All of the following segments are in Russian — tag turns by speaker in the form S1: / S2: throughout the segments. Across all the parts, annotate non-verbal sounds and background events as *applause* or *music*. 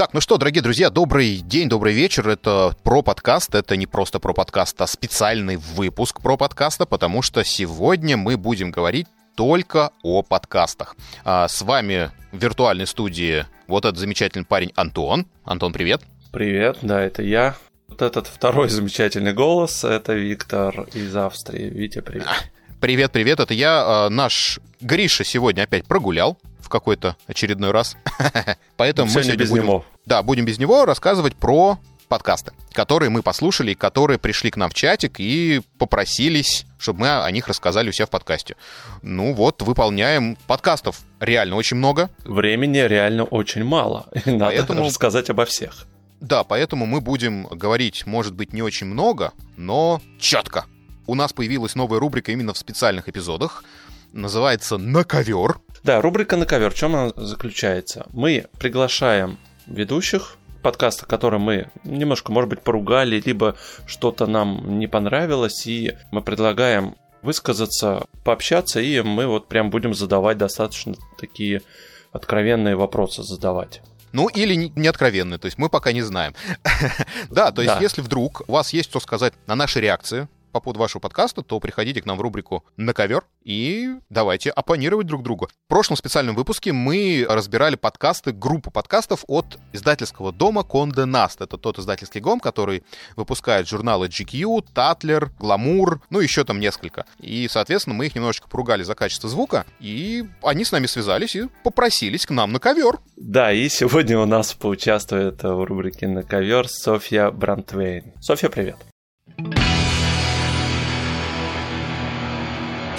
S1: Так, ну что, дорогие друзья, добрый день, добрый вечер. Это про подкаст. Это не просто про подкаст, а специальный выпуск про подкаста, потому что сегодня мы будем говорить только о подкастах. А с вами в виртуальной студии вот этот замечательный парень Антон. Антон, привет.
S2: Привет, да, это я. Вот этот второй замечательный голос, это Виктор из Австрии. Витя, привет.
S1: Привет, привет, это я. А, наш Гриша сегодня опять прогулял какой-то очередной раз. *laughs* Поэтому мы сегодня без будем, него. Да, будем без него рассказывать про подкасты, которые мы послушали, которые пришли к нам в чатик и попросились, чтобы мы о них рассказали у себя в подкасте. Ну вот, выполняем подкастов реально очень много.
S2: Времени реально очень мало. *laughs* И надо Поэтому... рассказать обо всех.
S1: Да, поэтому мы будем говорить, может быть, не очень много, но четко. У нас появилась новая рубрика именно в специальных эпизодах. Называется «На ковер».
S2: Да, рубрика «На ковер». В чем она заключается? Мы приглашаем ведущих подкаста, которые мы немножко, может быть, поругали, либо что-то нам не понравилось, и мы предлагаем высказаться, пообщаться, и мы вот прям будем задавать достаточно такие откровенные вопросы задавать.
S1: Ну, или не откровенные, то есть мы пока не знаем. *laughs* да, то есть если вдруг у вас есть что сказать на наши реакции, по поводу вашего подкаста, то приходите к нам в рубрику «На ковер» и давайте оппонировать друг другу. В прошлом специальном выпуске мы разбирали подкасты, группу подкастов от издательского дома Conde Nast. Это тот издательский дом, который выпускает журналы GQ, Tatler, Glamour, ну еще там несколько. И, соответственно, мы их немножечко поругали за качество звука, и они с нами связались и попросились к нам на ковер.
S2: Да, и сегодня у нас поучаствует в рубрике «На ковер» Софья Брантвейн. Софья, привет.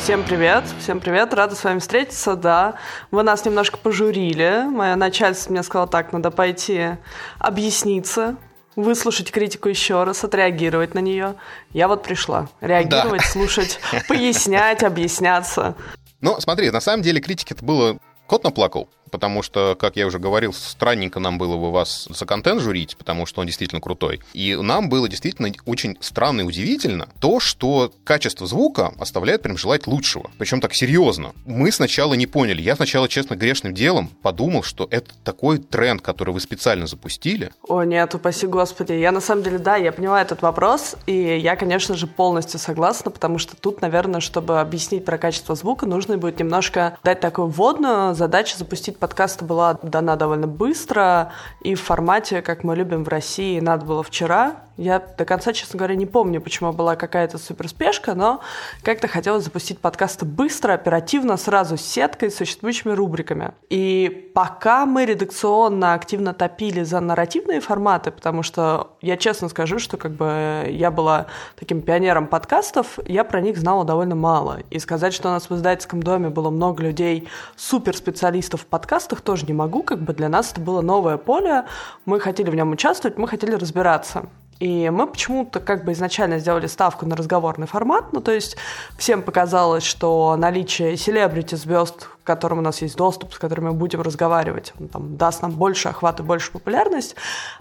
S3: Всем привет, всем привет, рада с вами встретиться, да. Вы нас немножко пожурили, мое начальство мне сказало так, надо пойти объясниться, выслушать критику еще раз, отреагировать на нее. Я вот пришла. Реагировать, да. слушать, пояснять, объясняться.
S1: Ну, смотри, на самом деле критики это было... Кот наплакал потому что, как я уже говорил, странненько нам было бы вас за контент журить, потому что он действительно крутой. И нам было действительно очень странно и удивительно то, что качество звука оставляет прям желать лучшего. Причем так серьезно. Мы сначала не поняли. Я сначала, честно, грешным делом подумал, что это такой тренд, который вы специально запустили.
S3: О, нет, упаси господи. Я на самом деле, да, я понимаю этот вопрос, и я, конечно же, полностью согласна, потому что тут, наверное, чтобы объяснить про качество звука, нужно будет немножко дать такую вводную задачу запустить подкаста была дана довольно быстро и в формате, как мы любим в России, надо было вчера. Я до конца, честно говоря, не помню, почему была какая-то суперспешка, но как-то хотелось запустить подкасты быстро, оперативно, сразу с сеткой, с существующими рубриками. И пока мы редакционно активно топили за нарративные форматы, потому что я честно скажу, что как бы я была таким пионером подкастов, я про них знала довольно мало. И сказать, что у нас в издательском доме было много людей, суперспециалистов в подкастах, тоже не могу, как бы для нас это было новое поле, мы хотели в нем участвовать, мы хотели разбираться. И мы почему-то как бы изначально сделали ставку на разговорный формат, ну то есть всем показалось, что наличие селебрити звезд, к которым у нас есть доступ, с которыми мы будем разговаривать, он там даст нам больше охват и больше популярность.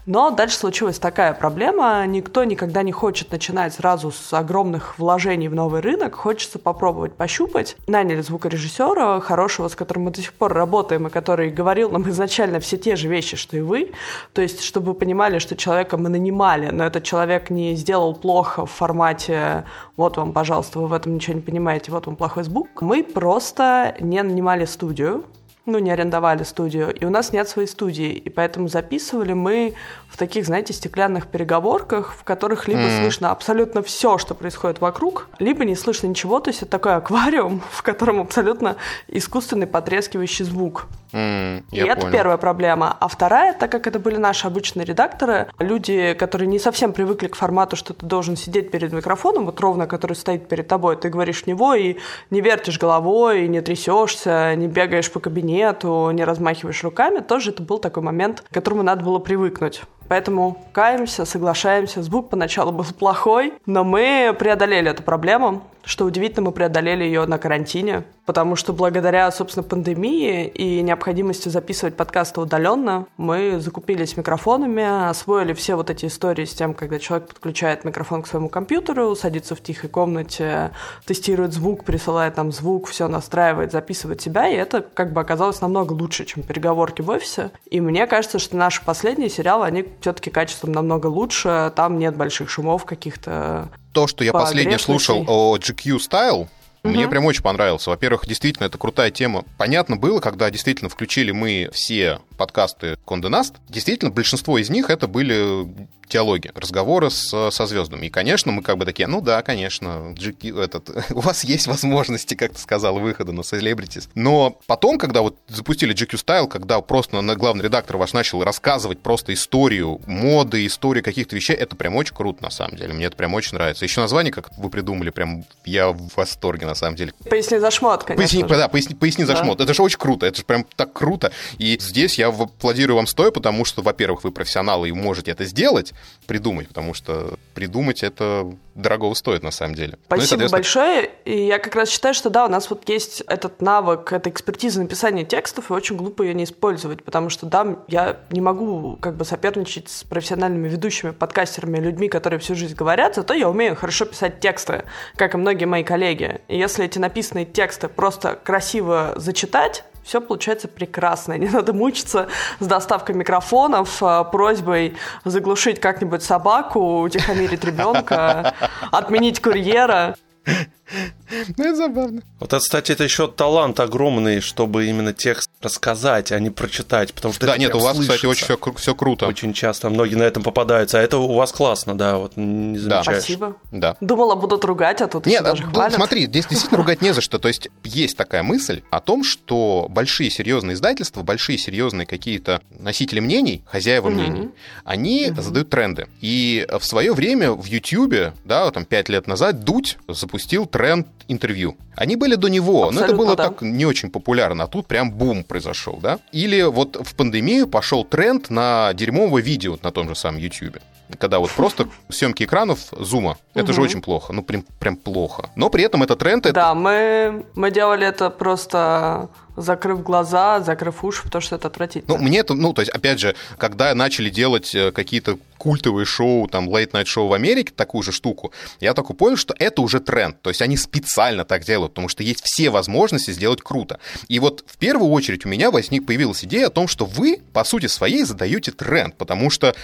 S3: Но дальше случилась такая проблема, никто никогда не хочет начинать сразу с огромных вложений в новый рынок, хочется попробовать пощупать. Наняли звукорежиссера хорошего, с которым мы до сих пор работаем, и который говорил нам *laughs* изначально все те же вещи, что и вы. То есть, чтобы вы понимали, что человека мы нанимали, но этот человек не сделал плохо в формате «вот вам, пожалуйста, вы в этом ничего не понимаете, вот вам плохой звук». Мы просто не нанимали студию, ну, не арендовали студию, и у нас нет своей студии, и поэтому записывали мы в таких, знаете, стеклянных переговорках, в которых либо mm. слышно абсолютно все, что происходит вокруг, либо не слышно ничего, то есть это такой аквариум, *laughs* в котором абсолютно искусственный потрескивающий звук.
S1: Mm,
S3: и это
S1: понял.
S3: первая проблема. А вторая, так как это были наши обычные редакторы, люди, которые не совсем привыкли к формату, что ты должен сидеть перед микрофоном, вот ровно, который стоит перед тобой, ты говоришь в него и не вертишь головой, и не трясешься, не бегаешь по кабинету, не размахиваешь руками, тоже это был такой момент, к которому надо было привыкнуть. Поэтому каемся, соглашаемся. Звук поначалу был плохой, но мы преодолели эту проблему. Что удивительно, мы преодолели ее на карантине, потому что благодаря, собственно, пандемии и необходимости записывать подкасты удаленно, мы закупились микрофонами, освоили все вот эти истории с тем, когда человек подключает микрофон к своему компьютеру, садится в тихой комнате, тестирует звук, присылает нам звук, все настраивает, записывает себя, и это как бы оказалось намного лучше, чем переговорки в офисе. И мне кажется, что наши последние сериалы, они все-таки качеством намного лучше, там нет больших шумов каких-то
S1: то, что я последнее слушал о GQ Style, Угу. Мне прям очень понравился. Во-первых, действительно, это крутая тема. Понятно было, когда действительно включили мы все подкасты Конде Наст, действительно, большинство из них это были диалоги, разговоры с, со звездами. И, конечно, мы как бы такие, ну да, конечно, GQ, этот, *laughs* у вас есть возможности, как ты сказал, выхода на Celebrities. Но потом, когда вот запустили GQ Style, когда просто на главный редактор ваш начал рассказывать просто историю моды, историю каких-то вещей, это прям очень круто, на самом деле. Мне это прям очень нравится. Еще название, как вы придумали, прям я в восторге, на самом деле.
S3: Поясни за шмот, конечно.
S1: Поясни, да, поясни, поясни да. за шмот. Это же очень круто, это же прям так круто. И здесь я аплодирую вам стоя, потому что, во-первых, вы профессионалы и можете это сделать, придумать, потому что придумать это дорого стоит на самом деле.
S3: Ну Спасибо ну, большое. И я как раз считаю, что да, у нас вот есть этот навык, эта экспертиза написания текстов, и очень глупо ее не использовать, потому что да, я не могу как бы соперничать с профессиональными ведущими, подкастерами, людьми, которые всю жизнь говорят, зато я умею хорошо писать тексты, как и многие мои коллеги. И если эти написанные тексты просто красиво зачитать, все получается прекрасно. Не надо мучиться с доставкой микрофонов, э, просьбой заглушить как-нибудь собаку, утихомирить ребенка, *laughs* отменить курьера.
S1: Ну, это забавно.
S2: Вот, кстати, это еще талант огромный, чтобы именно текст рассказать, а не прочитать, потому что
S1: Да, нет, у вас, слышится. кстати, очень все, все круто.
S2: Очень часто многие на этом попадаются, а это у вас классно, да, вот
S3: не замечаешь. Да. Спасибо.
S1: Да.
S3: Думала, будут ругать, а тут
S1: Нет, даже ну, хвалят. смотри, здесь действительно ругать не за что. То есть есть такая мысль о том, что большие серьезные издательства, большие серьезные какие-то носители мнений, хозяева угу. мнений, они угу. задают тренды. И в свое время в YouTube, да, там пять лет назад, Дудь запустил тренд интервью. Они были до него, Абсолютно, но это было да. так не очень популярно, а тут прям бум произошел, да? Или вот в пандемию пошел тренд на дерьмовое видео на том же самом YouTube. Когда вот просто съемки экранов зума. Это угу. же очень плохо. Ну, прям, прям плохо. Но при этом это тренд...
S3: Да, это... мы, мы делали это просто закрыв глаза, закрыв уши, потому что это отвратительно.
S1: Ну, мне это, ну, то есть, опять же, когда начали делать э, какие-то культовые шоу, там, late-night шоу в Америке, такую же штуку, я только понял, что это уже тренд. То есть они специально так делают, потому что есть все возможности сделать круто. И вот в первую очередь у меня возник, появилась идея о том, что вы, по сути своей, задаете тренд, потому что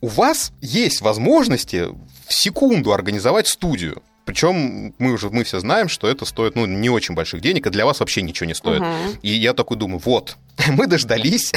S1: у вас есть возможности в секунду организовать студию. Причем мы уже мы все знаем, что это стоит ну, не очень больших денег, и для вас вообще ничего не стоит. Угу. И я такой думаю, вот, *laughs* мы дождались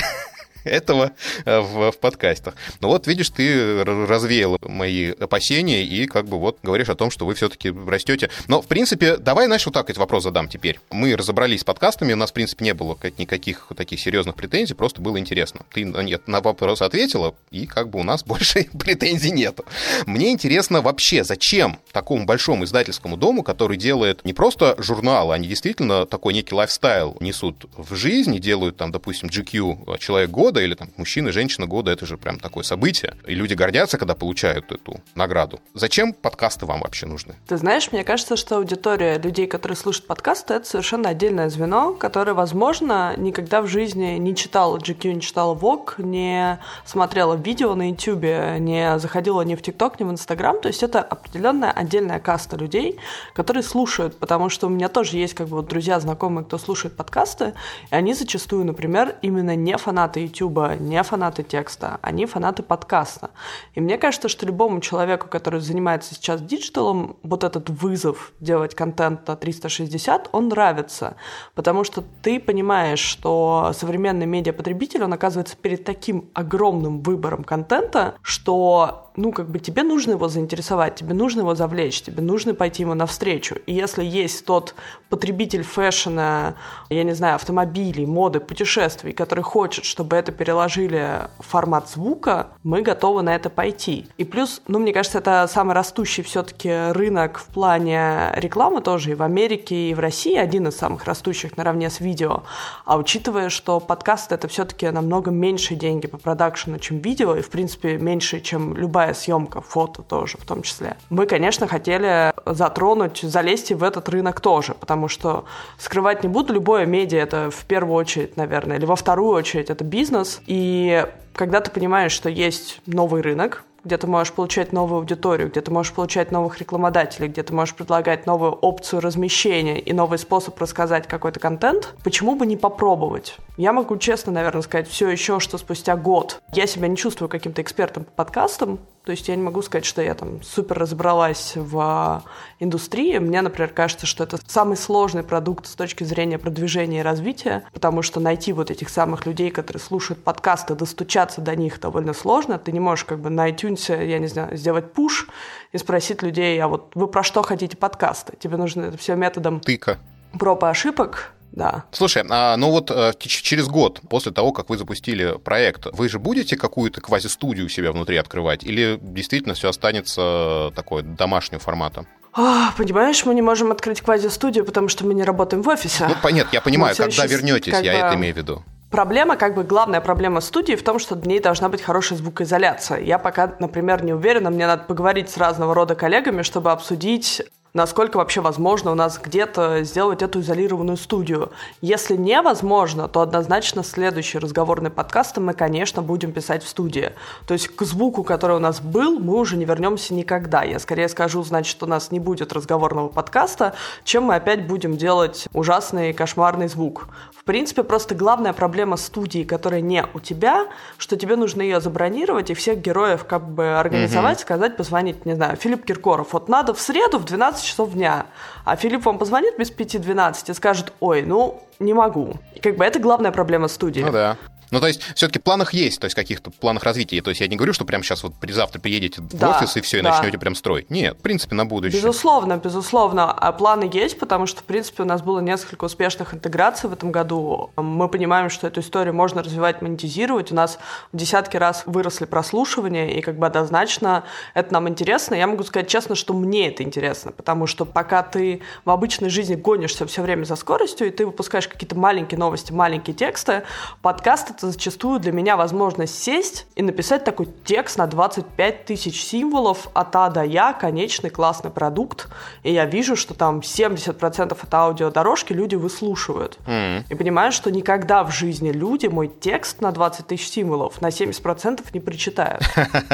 S1: этого э, в, в подкастах. Ну вот, видишь, ты развеял мои опасения и как бы вот говоришь о том, что вы все-таки растете. Но, в принципе, давай, знаешь, вот так этот вопрос задам теперь. Мы разобрались с подкастами, у нас, в принципе, не было никаких таких серьезных претензий, просто было интересно. Ты нет, на вопрос ответила, и как бы у нас *laughs* больше претензий нету. Мне интересно вообще, зачем такому большому издательскому дому, который делает не просто журналы, они действительно такой некий лайфстайл несут в жизнь, делают там, допустим, GQ «Человек года», года или там мужчина, женщина года, это же прям такое событие. И люди гордятся, когда получают эту награду. Зачем подкасты вам вообще нужны?
S3: Ты знаешь, мне кажется, что аудитория людей, которые слушают подкасты, это совершенно отдельное звено, которое, возможно, никогда в жизни не читала GQ, не читала Vogue, не смотрела видео на YouTube, не заходила ни в ТикТок, ни в Инстаграм. То есть это определенная отдельная каста людей, которые слушают, потому что у меня тоже есть как бы вот друзья, знакомые, кто слушает подкасты, и они зачастую, например, именно не фанаты YouTube, Ютуба не фанаты текста, они фанаты подкаста. И мне кажется, что любому человеку, который занимается сейчас digital ом, вот этот вызов делать контент на 360, он нравится. Потому что ты понимаешь, что современный медиапотребитель, он оказывается перед таким огромным выбором контента, что ну, как бы тебе нужно его заинтересовать, тебе нужно его завлечь, тебе нужно пойти ему навстречу. И если есть тот потребитель fashion а, я не знаю, автомобилей, моды, путешествий, который хочет, чтобы это переложили в формат звука, мы готовы на это пойти. И плюс, ну, мне кажется, это самый растущий все-таки рынок в плане рекламы тоже и в Америке, и в России, один из самых растущих наравне с видео. А учитывая, что подкаст это все-таки намного меньше деньги по продакшену, чем видео, и, в принципе, меньше, чем любая съемка, фото тоже в том числе. Мы, конечно, хотели затронуть, залезть и в этот рынок тоже, потому что скрывать не буду, любое медиа это в первую очередь, наверное, или во вторую очередь это бизнес, и когда ты понимаешь, что есть новый рынок, где ты можешь получать новую аудиторию, где ты можешь получать новых рекламодателей, где ты можешь предлагать новую опцию размещения и новый способ рассказать какой-то контент, почему бы не попробовать? Я могу честно, наверное, сказать все еще, что спустя год я себя не чувствую каким-то экспертом по подкастам, то есть я не могу сказать, что я там супер разобралась в индустрии. Мне, например, кажется, что это самый сложный продукт с точки зрения продвижения и развития, потому что найти вот этих самых людей, которые слушают подкасты, достучаться до них довольно сложно. Ты не можешь как бы на iTunes, я не знаю, сделать пуш и спросить людей, а вот вы про что хотите подкасты? Тебе нужно это все методом...
S1: Тыка.
S3: Проб и ошибок, да.
S1: Слушай, а, ну вот а, через год после того, как вы запустили проект, вы же будете какую-то квази-студию у себя внутри открывать? Или действительно все останется такое домашнего формата?
S3: О, понимаешь, мы не можем открыть квази-студию, потому что мы не работаем в офисе.
S1: Ну, понятно, я понимаю, *laughs* когда вернетесь, я бы... это имею в виду.
S3: Проблема, как бы главная проблема студии в том, что в ней должна быть хорошая звукоизоляция. Я пока, например, не уверена, мне надо поговорить с разного рода коллегами, чтобы обсудить насколько вообще возможно у нас где-то сделать эту изолированную студию. Если невозможно, то однозначно следующий разговорный подкаст мы, конечно, будем писать в студии. То есть к звуку, который у нас был, мы уже не вернемся никогда. Я скорее скажу, значит, у нас не будет разговорного подкаста, чем мы опять будем делать ужасный кошмарный звук. В принципе, просто главная проблема студии, которая не у тебя, что тебе нужно ее забронировать и всех героев как бы организовать, mm-hmm. сказать, позвонить, не знаю, Филипп Киркоров. Вот надо в среду в 12 12 часов дня, а Филипп вам позвонит без 5-12 и скажет, ой, ну, не могу. И как бы это главная проблема студии.
S1: Ну да. Ну, то есть, все-таки планах есть, то есть, каких-то планах развития. То есть, я не говорю, что прямо сейчас вот завтра приедете да, в офис и все, и да. начнете прям строить. Нет, в принципе, на будущее.
S3: Безусловно, безусловно. А планы есть, потому что, в принципе, у нас было несколько успешных интеграций в этом году. Мы понимаем, что эту историю можно развивать, монетизировать. У нас в десятки раз выросли прослушивания, и как бы однозначно это нам интересно. Я могу сказать честно, что мне это интересно, потому что пока ты в обычной жизни гонишься все время за скоростью, и ты выпускаешь какие-то маленькие новости, маленькие тексты, подкаст это зачастую для меня возможность сесть и написать такой текст на 25 тысяч символов от А до Я, конечный классный продукт, и я вижу, что там 70% от аудиодорожки люди выслушивают. Mm. И понимаю, что никогда в жизни люди мой текст на 20 тысяч символов на 70% не прочитают.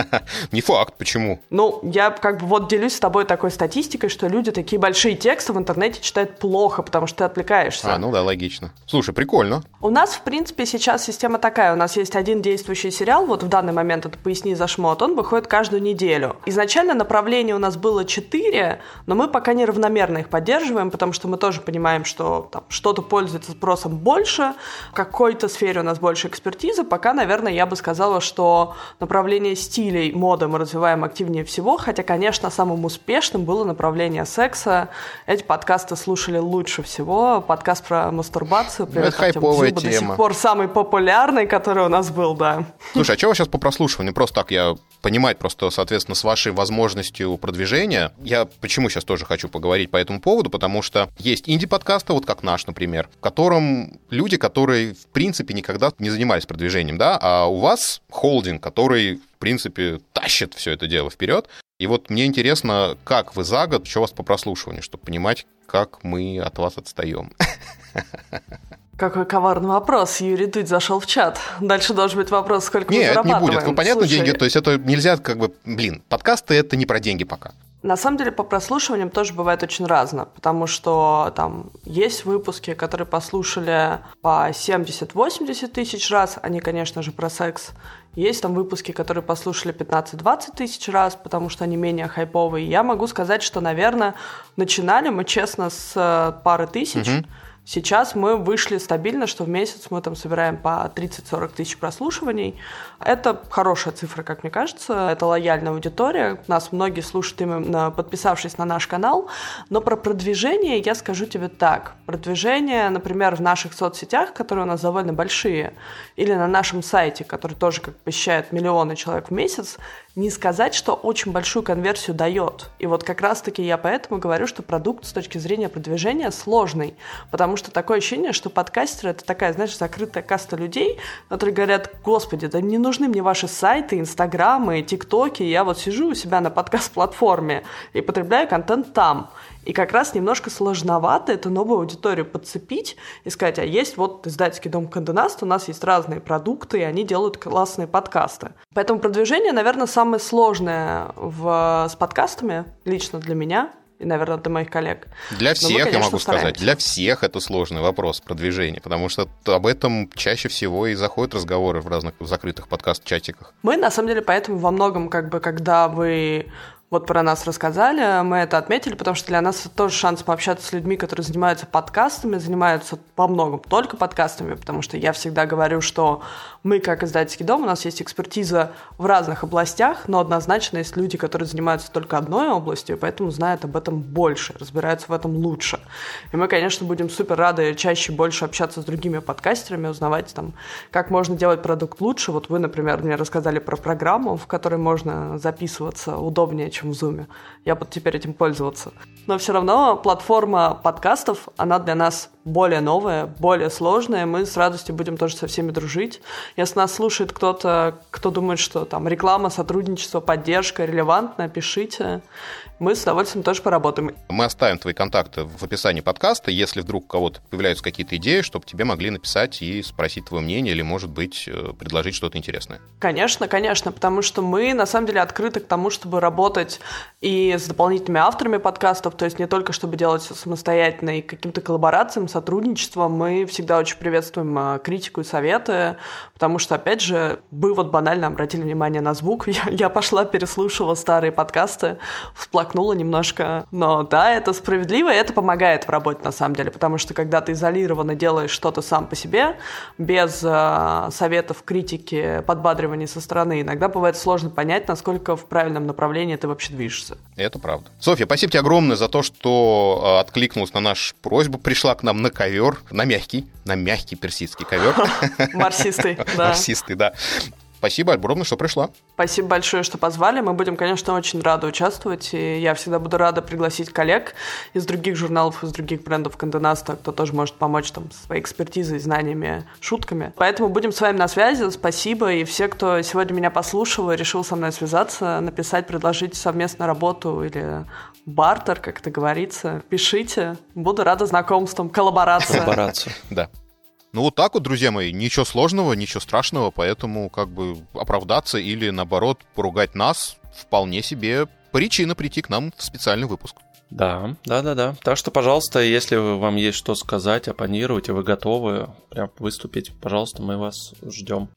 S3: *laughs*
S1: Не факт, почему?
S3: Ну, я как бы вот делюсь с тобой такой статистикой, что люди такие большие тексты в интернете читают плохо, потому что ты отвлекаешься.
S1: А, ну да, логично. Слушай, прикольно.
S3: У нас, в принципе, сейчас система Система такая, у нас есть один действующий сериал, вот в данный момент это «Поясни за шмот», он выходит каждую неделю. Изначально направлений у нас было четыре, но мы пока неравномерно их поддерживаем, потому что мы тоже понимаем, что там, что-то пользуется спросом больше, в какой-то сфере у нас больше экспертизы. Пока, наверное, я бы сказала, что направление стилей моды мы развиваем активнее всего, хотя, конечно, самым успешным было направление секса. Эти подкасты слушали лучше всего. Подкаст про мастурбацию.
S1: Привет, это хайповая тема.
S3: До сих пор самый популярный популярный, который у нас был, да.
S1: Слушай, а что сейчас по прослушиванию? Просто так я понимать, просто, соответственно, с вашей возможностью продвижения. Я почему сейчас тоже хочу поговорить по этому поводу, потому что есть инди-подкасты, вот как наш, например, в котором люди, которые, в принципе, никогда не занимались продвижением, да, а у вас холдинг, который, в принципе, тащит все это дело вперед. И вот мне интересно, как вы за год, что у вас по прослушиванию, чтобы понимать, как мы от вас отстаем. *laughs*
S3: Какой коварный вопрос. Юрий Дудь зашел в чат. Дальше должен быть вопрос, сколько Нет, мы зарабатываем.
S1: Нет, не будет. Ну, понятно, Слушай, деньги. То есть это нельзя как бы... Блин, подкасты — это не про деньги пока.
S3: На самом деле по прослушиваниям тоже бывает очень разно, потому что там есть выпуски, которые послушали по 70-80 тысяч раз, они, конечно же, про секс. Есть там выпуски, которые послушали 15-20 тысяч раз, потому что они менее хайповые. Я могу сказать, что, наверное, начинали мы, честно, с э, пары тысяч, угу Сейчас мы вышли стабильно, что в месяц мы там собираем по 30-40 тысяч прослушиваний. Это хорошая цифра, как мне кажется. Это лояльная аудитория. Нас многие слушают именно подписавшись на наш канал. Но про продвижение я скажу тебе так. Продвижение, например, в наших соцсетях, которые у нас довольно большие, или на нашем сайте, который тоже как посещает миллионы человек в месяц, не сказать, что очень большую конверсию дает. И вот как раз-таки я поэтому говорю, что продукт с точки зрения продвижения сложный, потому что такое ощущение, что подкастеры — это такая, знаешь, закрытая каста людей, которые говорят, господи, да не нужны мне ваши сайты, инстаграмы, тиктоки, я вот сижу у себя на подкаст-платформе и потребляю контент там. И как раз немножко сложновато эту новую аудиторию подцепить и сказать, а есть вот издательский дом Канденаст, у нас есть разные продукты, и они делают классные подкасты. Поэтому продвижение, наверное, самое сложное в, с подкастами, лично для меня, и, наверное, для моих коллег.
S1: Для всех, мы, конечно, я могу стараемся. сказать, для всех это сложный вопрос продвижения, потому что об этом чаще всего и заходят разговоры в разных закрытых подкаст-чатиках.
S3: Мы, на самом деле, поэтому во многом, как бы, когда вы вот про нас рассказали, мы это отметили, потому что для нас это тоже шанс пообщаться с людьми, которые занимаются подкастами, занимаются по многому только подкастами, потому что я всегда говорю, что мы, как издательский дом, у нас есть экспертиза в разных областях, но однозначно есть люди, которые занимаются только одной областью, поэтому знают об этом больше, разбираются в этом лучше. И мы, конечно, будем супер рады чаще больше общаться с другими подкастерами, узнавать там, как можно делать продукт лучше. Вот вы, например, мне рассказали про программу, в которой можно записываться удобнее, чем в Zoom. Я буду теперь этим пользоваться. Но все равно платформа подкастов, она для нас более новая, более сложная. Мы с радостью будем тоже со всеми дружить. Если нас слушает кто-то, кто думает, что там реклама, сотрудничество, поддержка релевантная, пишите мы с удовольствием тоже поработаем.
S1: Мы оставим твои контакты в описании подкаста, если вдруг у кого-то появляются какие-то идеи, чтобы тебе могли написать и спросить твое мнение или, может быть, э, предложить что-то интересное.
S3: Конечно, конечно, потому что мы, на самом деле, открыты к тому, чтобы работать и с дополнительными авторами подкастов, то есть не только чтобы делать все самостоятельно и каким-то коллаборациям, сотрудничеством, мы всегда очень приветствуем э, критику и советы, потому что, опять же, вы вот банально обратили внимание на звук, *laughs* я, я пошла переслушивала старые подкасты, всплакнула немножко. Но да, это справедливо, и это помогает в работе на самом деле, потому что когда ты изолированно делаешь что-то сам по себе, без э, советов, критики, подбадривания со стороны, иногда бывает сложно понять, насколько в правильном направлении ты вообще движешься.
S1: Это правда. Софья, спасибо тебе огромное за то, что э, откликнулась на нашу просьбу, пришла к нам на ковер, на мягкий, на мягкий персидский ковер. *laughs*
S3: Марсистый, *laughs* да.
S1: Марсистый, да. Спасибо огромное, что пришла.
S3: Спасибо большое, что позвали. Мы будем, конечно, очень рады участвовать. И я всегда буду рада пригласить коллег из других журналов, из других брендов Канденаста, кто тоже может помочь там своей экспертизой, знаниями, шутками. Поэтому будем с вами на связи. Спасибо. И все, кто сегодня меня послушал и решил со мной связаться, написать, предложить совместную работу или бартер, как это говорится, пишите. Буду рада знакомствам, коллаборации.
S2: Коллаборация.
S1: Да. Ну вот так вот, друзья мои, ничего сложного, ничего страшного, поэтому как бы оправдаться или наоборот поругать нас вполне себе причина прийти к нам в специальный выпуск.
S2: Да, да, да, да. Так что, пожалуйста, если вам есть что сказать, оппонировать, и вы готовы прям выступить, пожалуйста, мы вас ждем.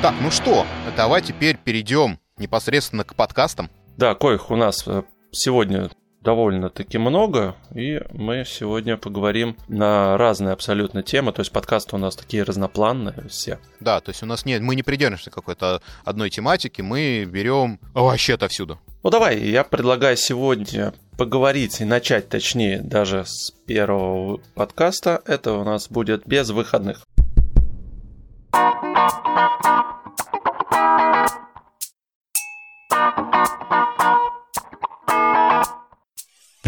S1: Так, ну что, давай теперь перейдем непосредственно к подкастам.
S2: Да, коих у нас э, сегодня довольно-таки много, и мы сегодня поговорим на разные абсолютно темы, то есть подкасты у нас такие разнопланные все.
S1: Да, то есть у нас нет, мы не придерживаемся какой-то одной тематики, мы берем вообще отовсюду.
S2: Ну давай, я предлагаю сегодня поговорить и начать, точнее, даже с первого подкаста. Это у нас будет без выходных.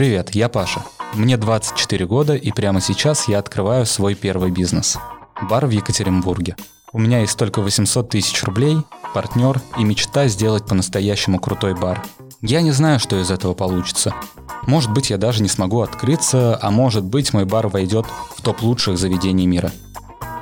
S4: Привет, я Паша. Мне 24 года, и прямо сейчас я открываю свой первый бизнес. Бар в Екатеринбурге. У меня есть только 800 тысяч рублей, партнер и мечта сделать по-настоящему крутой бар. Я не знаю, что из этого получится. Может быть, я даже не смогу открыться, а может быть, мой бар войдет в топ лучших заведений мира.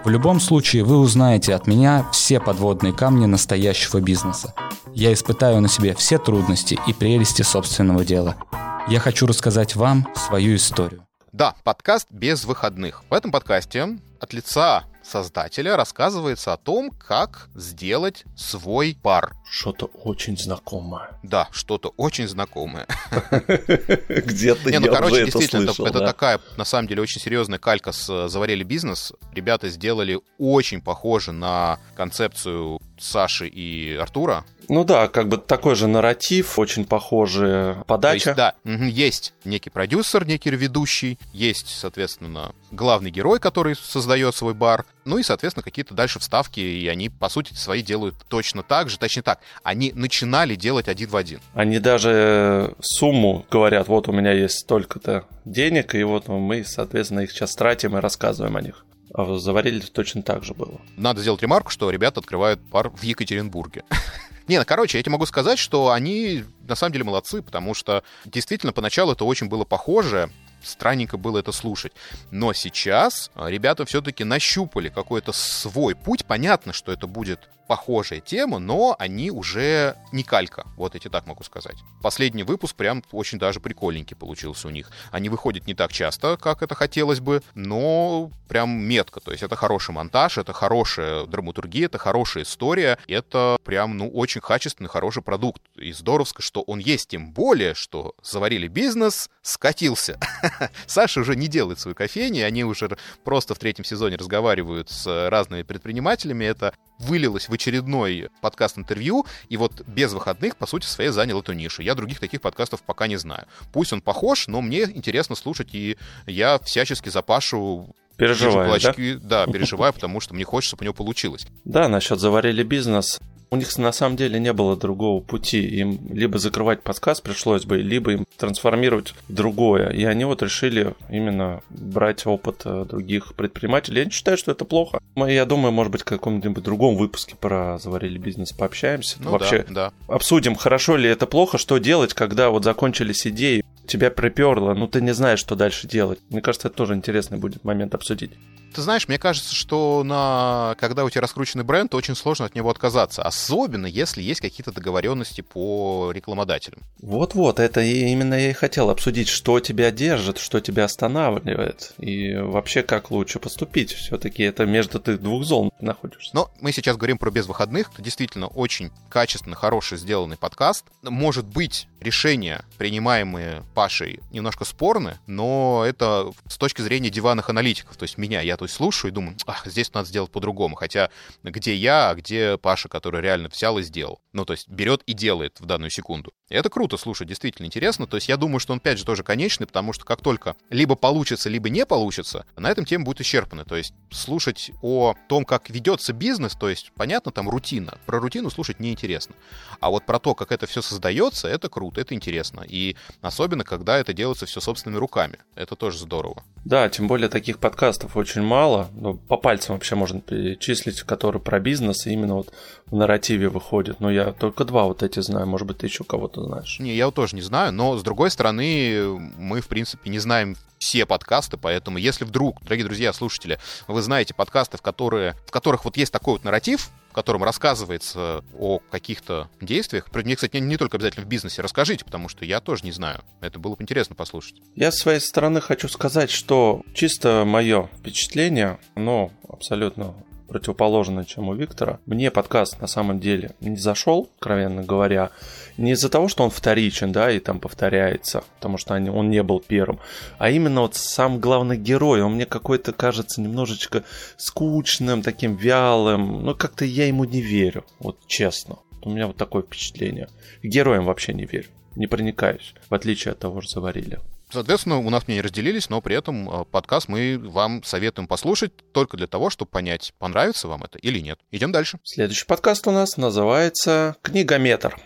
S4: В любом случае, вы узнаете от меня все подводные камни настоящего бизнеса. Я испытаю на себе все трудности и прелести собственного дела – я хочу рассказать вам свою историю.
S1: Да, подкаст без выходных. В этом подкасте от лица создателя рассказывается о том, как сделать свой бар.
S2: Что-то очень знакомое.
S1: Да, что-то очень знакомое. *laughs*
S2: Где-то
S1: Не, ну, короче, действительно, это, такая, на самом деле, очень серьезная калька с «Заварили бизнес». Ребята сделали очень похоже на концепцию Саши и Артура.
S2: Ну да, как бы такой же нарратив, очень похожая подача.
S1: То есть, да, есть некий продюсер, некий ведущий, есть, соответственно, главный герой, который создает свой бар, ну и, соответственно, какие-то дальше вставки, и они, по сути, свои делают точно так же, точнее так, они начинали делать один в один.
S2: Они даже сумму говорят, вот у меня есть столько-то денег, и вот мы, соответственно, их сейчас тратим и рассказываем о них. А Заварили точно так же было.
S1: Надо сделать ремарку, что ребята открывают пар в Екатеринбурге. *laughs* Не, ну, короче, я тебе могу сказать, что они на самом деле молодцы, потому что действительно поначалу это очень было похоже, странненько было это слушать. Но сейчас ребята все-таки нащупали какой-то свой путь. Понятно, что это будет похожая тема, но они уже не калька, вот эти так могу сказать. Последний выпуск прям очень даже прикольненький получился у них. Они выходят не так часто, как это хотелось бы, но прям метко. То есть это хороший монтаж, это хорошая драматургия, это хорошая история, это прям, ну, очень качественный, хороший продукт. И здоровско, что он есть, тем более, что заварили бизнес, скатился. *laughs* Саша уже не делает свою кофейню, они уже просто в третьем сезоне разговаривают с разными предпринимателями. Это вылилось в очередной подкаст-интервью, и вот без выходных, по сути, своей занял эту нишу. Я других таких подкастов пока не знаю. Пусть он похож, но мне интересно слушать, и я всячески за Пашу
S2: Переживаю,
S1: да? Да, переживаю, потому что мне хочется, чтобы у него получилось.
S2: Да, насчет заварили бизнес. У них на самом деле не было другого пути. Им либо закрывать подкаст пришлось бы, либо им трансформировать другое. И они вот решили именно брать опыт э, других предпринимателей. Я не считаю, что это плохо. Мы, я думаю, может быть, в каком-нибудь другом выпуске про заварили бизнес пообщаемся.
S1: Ну,
S2: Вообще
S1: да, да.
S2: обсудим, хорошо ли это плохо, что делать, когда вот закончились идеи, тебя приперло, ну ты не знаешь, что дальше делать. Мне кажется, это тоже интересный будет момент обсудить.
S1: Ты знаешь, мне кажется, что на... когда у тебя раскрученный бренд, очень сложно от него отказаться. Особенно, если есть какие-то договоренности по рекламодателям.
S2: Вот-вот, это именно я и хотел обсудить, что тебя держит, что тебя останавливает. И вообще, как лучше поступить. Все-таки это между ты двух зон находишься.
S1: Но мы сейчас говорим про без выходных. Это действительно очень качественно, хороший сделанный подкаст. Может быть, решения, принимаемые Пашей, немножко спорны, но это с точки зрения диванных аналитиков. То есть меня, я то есть слушаю и думаю, ах, здесь надо сделать по-другому. Хотя где я, а где Паша, который реально взял и сделал. Ну, то есть берет и делает в данную секунду. И это круто слушать, действительно интересно. То есть я думаю, что он, опять же, тоже конечный, потому что как только либо получится, либо не получится, на этом тема будет исчерпана. То есть слушать о том, как ведется бизнес, то есть, понятно, там рутина. Про рутину слушать неинтересно. А вот про то, как это все создается, это круто, это интересно. И особенно, когда это делается все собственными руками. Это тоже здорово.
S2: Да, тем более таких подкастов очень мало. Ну, по пальцам вообще можно перечислить, которые про бизнес именно вот в нарративе выходят. Но я только два вот эти знаю. Может быть, ты еще кого-то знаешь.
S1: Не, я вот тоже не знаю, но с другой стороны, мы, в принципе, не знаем все подкасты, поэтому если вдруг, дорогие друзья, слушатели, вы знаете подкасты, в, которые, в которых вот есть такой вот нарратив, в котором рассказывается о каких-то действиях. Мне, кстати, не, не только обязательно в бизнесе. Расскажите, потому что я тоже не знаю. Это было бы интересно послушать.
S2: Я с своей стороны хочу сказать, что чисто мое впечатление, оно абсолютно противоположное, чем у Виктора. Мне подкаст на самом деле не зашел, откровенно говоря, не из-за того, что он вторичен, да, и там повторяется, потому что он не был первым, а именно вот сам главный герой, он мне какой-то кажется немножечко скучным, таким вялым, ну как-то я ему не верю, вот честно. У меня вот такое впечатление. героям вообще не верю, не проникаюсь, в отличие от того же Заварили.
S1: Соответственно, у нас мнения разделились, но при этом э, подкаст мы вам советуем послушать только для того, чтобы понять, понравится вам это или нет. Идем дальше.
S2: Следующий подкаст у нас называется «Книгометр».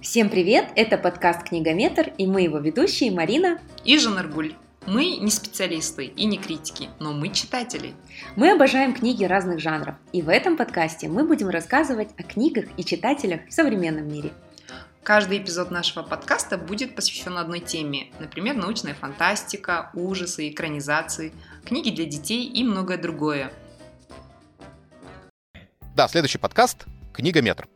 S5: Всем привет! Это подкаст «Книгометр» и мы его ведущие Марина
S6: и Жанаргуль. Мы не специалисты и не критики, но мы читатели.
S5: Мы обожаем книги разных жанров, и в этом подкасте мы будем рассказывать о книгах и читателях в современном мире –
S6: Каждый эпизод нашего подкаста будет посвящен одной теме, например, научная фантастика, ужасы, экранизации, книги для детей и многое другое.
S1: Да, следующий подкаст «Книгометр».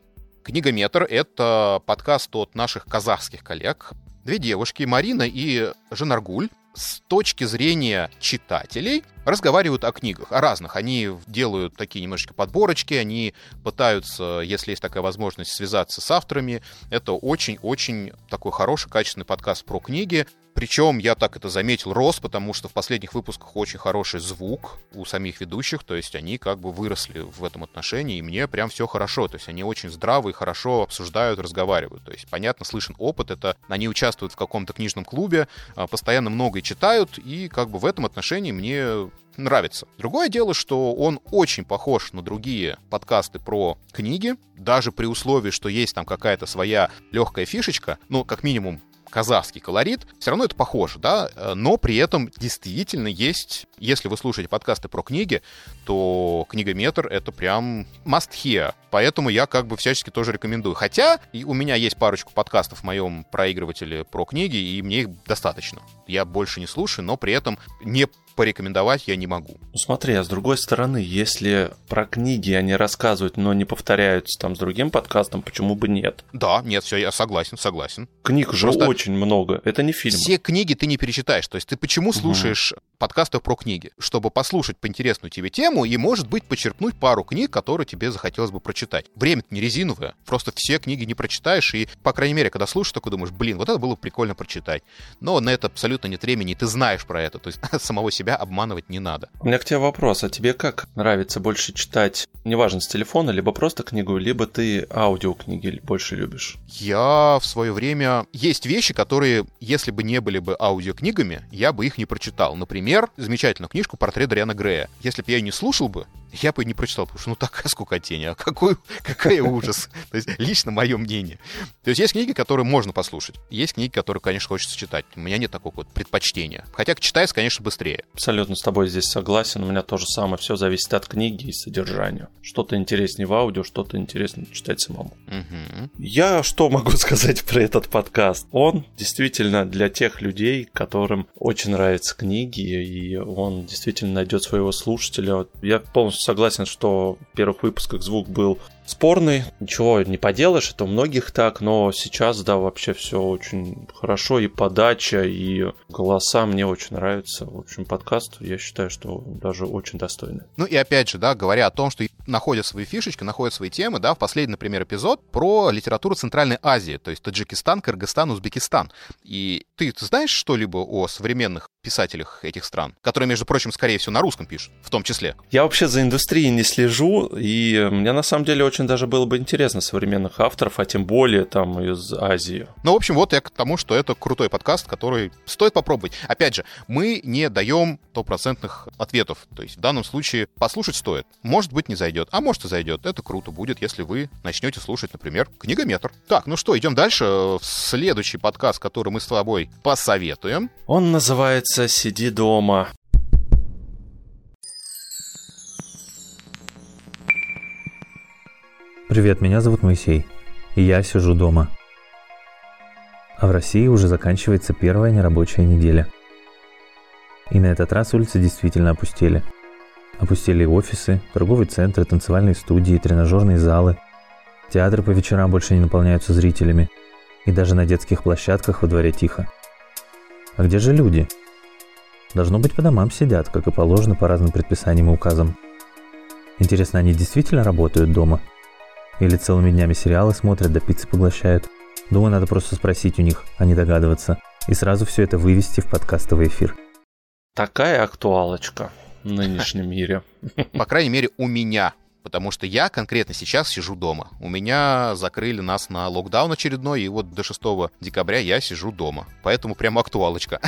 S1: «Книгометр» — это подкаст от наших казахских коллег. Две девушки, Марина и Жанаргуль, с точки зрения читателей разговаривают о книгах, о разных. Они делают такие немножечко подборочки, они пытаются, если есть такая возможность, связаться с авторами. Это очень-очень такой хороший, качественный подкаст про книги. Причем я так это заметил, рос, потому что в последних выпусках очень хороший звук у самих ведущих, то есть они как бы выросли в этом отношении, и мне прям все хорошо, то есть они очень здравые, хорошо обсуждают, разговаривают. То есть, понятно, слышен опыт, это они участвуют в каком-то книжном клубе, а, постоянно многое читают, и как бы в этом отношении мне нравится. Другое дело, что он очень похож на другие подкасты про книги, даже при условии, что есть там какая-то своя легкая фишечка, ну, как минимум, казахский колорит, все равно это похоже, да, но при этом действительно есть, если вы слушаете подкасты про книги, то книгометр — это прям must hear, поэтому я как бы всячески тоже рекомендую. Хотя и у меня есть парочку подкастов в моем проигрывателе про книги, и мне их достаточно. Я больше не слушаю, но при этом не порекомендовать я не могу.
S2: Ну смотри, а с другой стороны, если про книги они рассказывают, но не повторяются там с другим подкастом, почему бы нет?
S1: Да, нет, все, я согласен, согласен.
S2: Книг же Просто очень много, это не фильм.
S1: Все книги ты не перечитаешь, то есть ты почему слушаешь угу. подкасты про книги? Чтобы послушать по интересную тебе тему и, может быть, почерпнуть пару книг, которые тебе захотелось бы прочитать. время не резиновое, просто все книги не прочитаешь, и, по крайней мере, когда слушаешь, такой думаешь, блин, вот это было прикольно прочитать. Но на это абсолютно нет времени, и ты знаешь про это, то есть *laughs* самого себя себя обманывать не надо.
S2: У меня к тебе вопрос, а тебе как нравится больше читать, неважно, с телефона, либо просто книгу, либо ты аудиокниги больше любишь?
S1: Я в свое время... Есть вещи, которые, если бы не были бы аудиокнигами, я бы их не прочитал. Например, замечательную книжку «Портрет Дриана Грея». Если бы я ее не слушал бы, я бы не прочитал, потому что ну такая скукотень, а какой, *laughs* какой ужас. То есть лично мое мнение. То есть есть книги, которые можно послушать. Есть книги, которые, конечно, хочется читать. У меня нет такого вот предпочтения. Хотя читается, конечно, быстрее.
S2: Абсолютно с тобой здесь согласен. У меня тоже самое. Все зависит от книги и содержания. Что-то интереснее в аудио, что-то интереснее читать самому. Угу. Я что могу *laughs* сказать про этот подкаст? Он действительно для тех людей, которым очень нравятся книги, и он действительно найдет своего слушателя. Я полностью согласен, что в первых выпусках звук был спорный, ничего не поделаешь, это у многих так, но сейчас, да, вообще все очень хорошо, и подача, и голоса мне очень нравятся. В общем, подкаст, я считаю, что даже очень достойный.
S1: Ну и опять же, да, говоря о том, что находят свои фишечки, находят свои темы, да, в последний, например, эпизод про литературу Центральной Азии, то есть Таджикистан, Кыргызстан, Узбекистан. И ты, ты знаешь что-либо о современных писателях этих стран, которые, между прочим, скорее всего, на русском пишут, в том числе?
S2: Я вообще за индустрией не слежу, и мне на самом деле очень даже было бы интересно современных авторов, а тем более там из Азии.
S1: Ну, в общем, вот я к тому, что это крутой подкаст, который стоит попробовать. Опять же, мы не даем стопроцентных ответов, то есть в данном случае послушать стоит. Может быть, не зайдет, а может и зайдет. Это круто будет, если вы начнете слушать, например, книгометр. Так, ну что, идем дальше. Следующий подкаст, который мы с тобой посоветуем.
S2: Он называется «Сиди дома».
S7: Привет, меня зовут Моисей, и я сижу дома. А в России уже заканчивается первая нерабочая неделя. И на этот раз улицы действительно опустели. Опустили офисы, торговые центры, танцевальные студии, тренажерные залы. Театры по вечерам больше не наполняются зрителями. И даже на детских площадках во дворе тихо. А где же люди? Должно быть, по домам сидят, как и положено по разным предписаниям и указам. Интересно, они действительно работают дома? Или целыми днями сериалы смотрят, да пиццы поглощают? Думаю, надо просто спросить у них, а не догадываться. И сразу все это вывести в подкастовый эфир.
S2: Такая актуалочка в нынешнем мире.
S1: По крайней мере, у меня потому что я конкретно сейчас сижу дома. У меня закрыли нас на локдаун очередной, и вот до 6 декабря я сижу дома. Поэтому прямо актуалочка.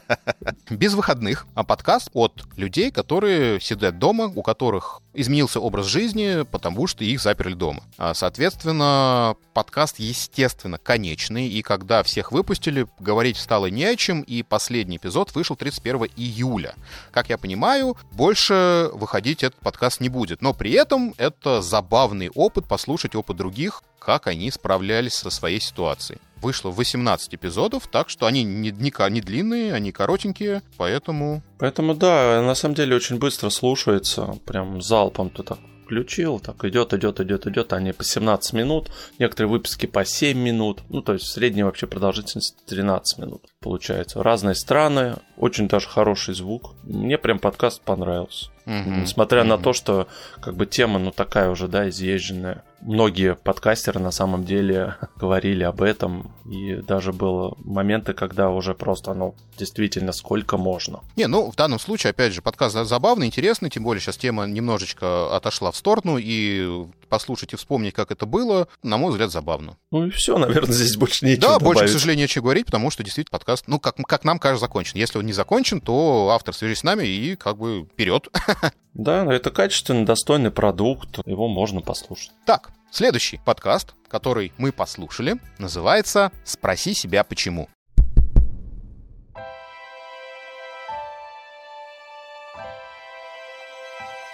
S1: *laughs* Без выходных, а подкаст от людей, которые сидят дома, у которых изменился образ жизни, потому что их заперли дома. А, соответственно, подкаст, естественно, конечный, и когда всех выпустили, говорить стало не о чем, и последний эпизод вышел 31 июля. Как я понимаю, больше выходить этот подкаст не будет, но при этом это забавный опыт, послушать опыт других, как они справлялись со своей ситуацией. Вышло 18 эпизодов, так что они не, не, не длинные, они коротенькие, поэтому...
S2: Поэтому, да, на самом деле очень быстро слушается, прям залпом ты так включил, так идет, идет, идет, идет, они по 17 минут, некоторые выпуски по 7 минут, ну то есть средняя вообще продолжительность 13 минут получается. Разные страны, очень даже хороший звук. Мне прям подкаст понравился. Mm-hmm. Несмотря mm-hmm. на то, что как бы тема, ну такая уже, да, изъезженная многие подкастеры на самом деле *laughs* говорили об этом, и даже было моменты, когда уже просто, ну, действительно, сколько можно.
S1: Не, ну, в данном случае, опять же, подкаст забавный, интересный, тем более сейчас тема немножечко отошла в сторону, и послушать и вспомнить, как это было, на мой взгляд, забавно.
S2: Ну и все, *laughs* наверное, здесь больше нечего
S1: Да,
S2: добавить.
S1: больше, к сожалению, нечего говорить, потому что действительно подкаст, ну, как, как нам кажется, закончен. Если он не закончен, то автор свяжись с нами и как бы вперед. *laughs* *laughs*
S2: Да, это качественный, достойный продукт, его можно послушать.
S1: Так, следующий подкаст, который мы послушали, называется «Спроси себя почему».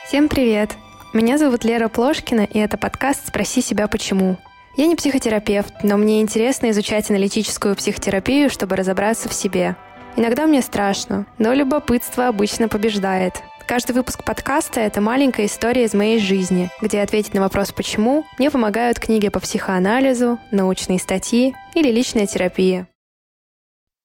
S8: Всем привет! Меня зовут Лера Плошкина, и это подкаст «Спроси себя почему». Я не психотерапевт, но мне интересно изучать аналитическую психотерапию, чтобы разобраться в себе. Иногда мне страшно, но любопытство обычно побеждает – Каждый выпуск подкаста — это маленькая история из моей жизни, где ответить на вопрос «почему» мне помогают книги по психоанализу, научные статьи или личная терапия.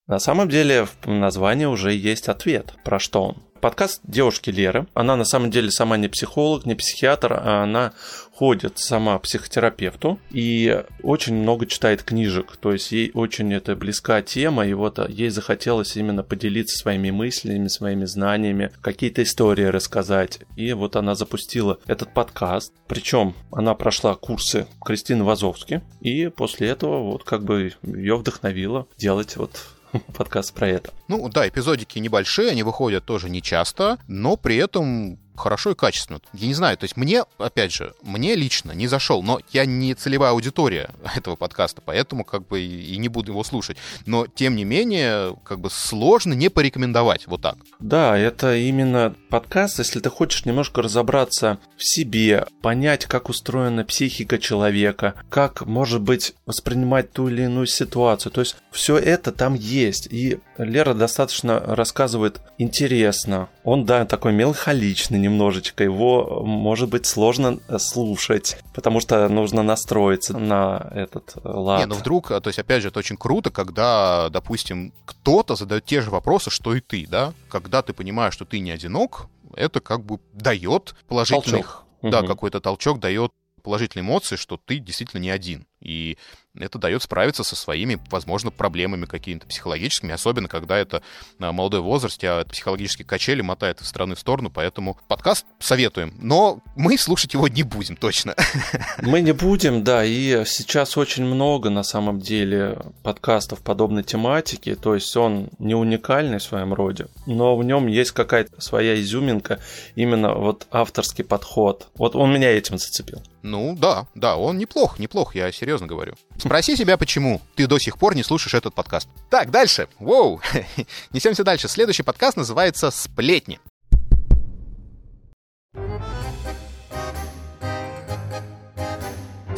S2: На самом деле в названии уже есть ответ, про что он подкаст девушки Леры. Она на самом деле сама не психолог, не психиатр, а она ходит сама психотерапевту и очень много читает книжек. То есть ей очень это близка тема, и вот ей захотелось именно поделиться своими мыслями, своими знаниями, какие-то истории рассказать. И вот она запустила этот подкаст. Причем она прошла курсы Кристины Вазовски, и после этого вот как бы ее вдохновило делать вот *laughs* подкаст про это.
S1: Ну да, эпизодики небольшие, они выходят тоже не часто, но при этом хорошо и качественно. Я не знаю, то есть мне, опять же, мне лично не зашел, но я не целевая аудитория *laughs* этого подкаста, поэтому как бы и не буду его слушать. Но, тем не менее, как бы сложно не порекомендовать вот так.
S2: Да, это именно подкаст, если ты хочешь немножко разобраться в себе, понять, как устроена психика человека, как, может быть, воспринимать ту или иную ситуацию. То есть все это там есть. И Лера достаточно рассказывает интересно. Он, да, такой меланхоличный, немножечко, его может быть сложно э, слушать, потому что нужно настроиться на этот э, лад.
S1: Не, ну вдруг, э, то есть, опять же, это очень круто, когда, допустим, кто-то задает те же вопросы, что и ты, да? Когда ты понимаешь, что ты не одинок, это как бы дает положительный... Толчок. Да, угу. какой-то толчок дает положительные эмоции, что ты действительно не один. И это дает справиться со своими, возможно, проблемами какими-то психологическими, особенно когда это на молодой возрасте, а психологические качели мотает из стороны в сторону, поэтому подкаст советуем, но мы слушать его не будем точно. *laughs*
S2: Мы не будем, да, и сейчас очень много на самом деле подкастов подобной тематики, то есть он не уникальный в своем роде, но в нем есть какая-то своя изюминка, именно вот авторский подход. Вот он меня этим зацепил.
S1: Ну да, да, он неплох, неплох, я серьезно говорю. Спроси себя, почему ты до сих пор не слушаешь этот подкаст. Так, дальше. Воу. *laughs* Несемся дальше. Следующий подкаст называется «Сплетни».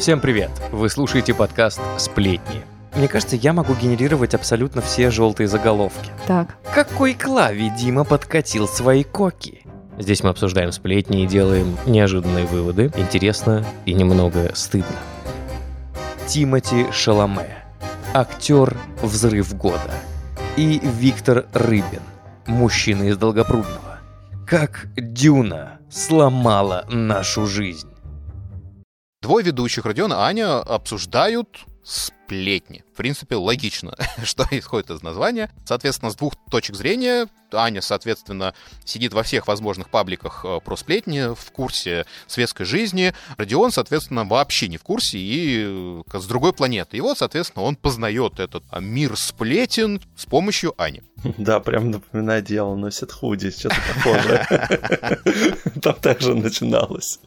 S9: Всем привет! Вы слушаете подкаст «Сплетни». Мне кажется, я могу генерировать абсолютно все желтые заголовки.
S8: Так.
S9: Какой клаве Дима подкатил свои коки? Здесь мы обсуждаем сплетни и делаем неожиданные выводы. Интересно и немного стыдно. Тимати Шаломе, актер «Взрыв года», и Виктор Рыбин, мужчина из Долгопрудного. Как Дюна сломала нашу жизнь.
S1: Двое ведущих, Родион и Аня, обсуждают сплетни. В принципе, логично, *laughs* что исходит из названия. Соответственно, с двух точек зрения, Аня, соответственно, сидит во всех возможных пабликах э, про сплетни, в курсе светской жизни. Родион, соответственно, вообще не в курсе и э, с другой планеты. И вот, соответственно, он познает этот а, мир сплетен с помощью Ани. *laughs*
S2: Да, прям напоминает дело, носит худи, что-то похожее. *laughs* Там также начиналось.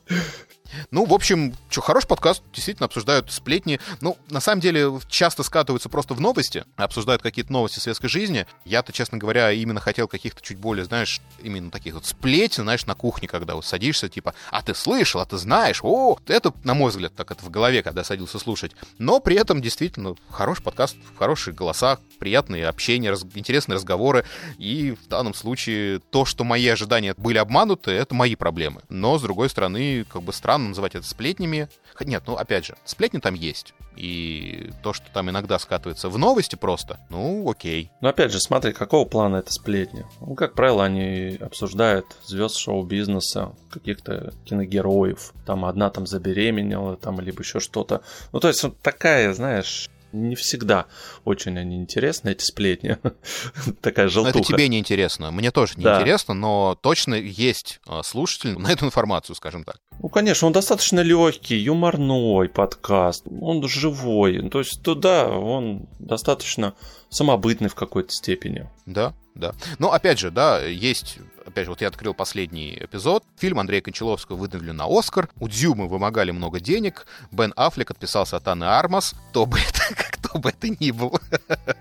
S1: Ну, в общем, что, хороший подкаст, действительно обсуждают сплетни. Ну, на самом деле, часто скатываются просто в новости, обсуждают какие-то новости светской жизни. Я-то, честно говоря, именно хотел каких-то чуть более, знаешь, именно таких вот сплетен, знаешь, на кухне, когда вот садишься, типа, а ты слышал, а ты знаешь, о, это, на мой взгляд, так это в голове, когда садился слушать. Но при этом, действительно, хороший подкаст, хорошие голоса, приятные общения, раз... интересные разговоры. И в данном случае то, что мои ожидания были обмануты, это мои проблемы. Но, с другой стороны, как бы странно называть это сплетнями. Нет, ну, опять же, сплетни там есть. И то, что там иногда скатывается в новости просто, ну, окей.
S2: Но опять же, смотри, какого плана это сплетни? Ну, как правило, они обсуждают звезд шоу-бизнеса, каких-то киногероев. Там одна там забеременела, там, либо еще что-то. Ну, то есть, вот такая, знаешь, не всегда очень они интересны, эти сплетни. *laughs* Такая желтуха.
S1: Но это тебе не интересно, мне тоже не да. интересно, но точно есть а, слушатель на эту информацию, скажем так.
S2: Ну, конечно, он достаточно легкий, юморной подкаст, он живой, то есть туда он достаточно самобытный в какой-то степени.
S1: Да, да. Но опять же, да, есть, опять же, вот я открыл последний эпизод. Фильм Андрея Кончаловского выдвинули на Оскар. У Дзюмы вымогали много денег. Бен Аффлек отписался от Анны Армас. Кто бы это, *laughs* кто бы это ни был.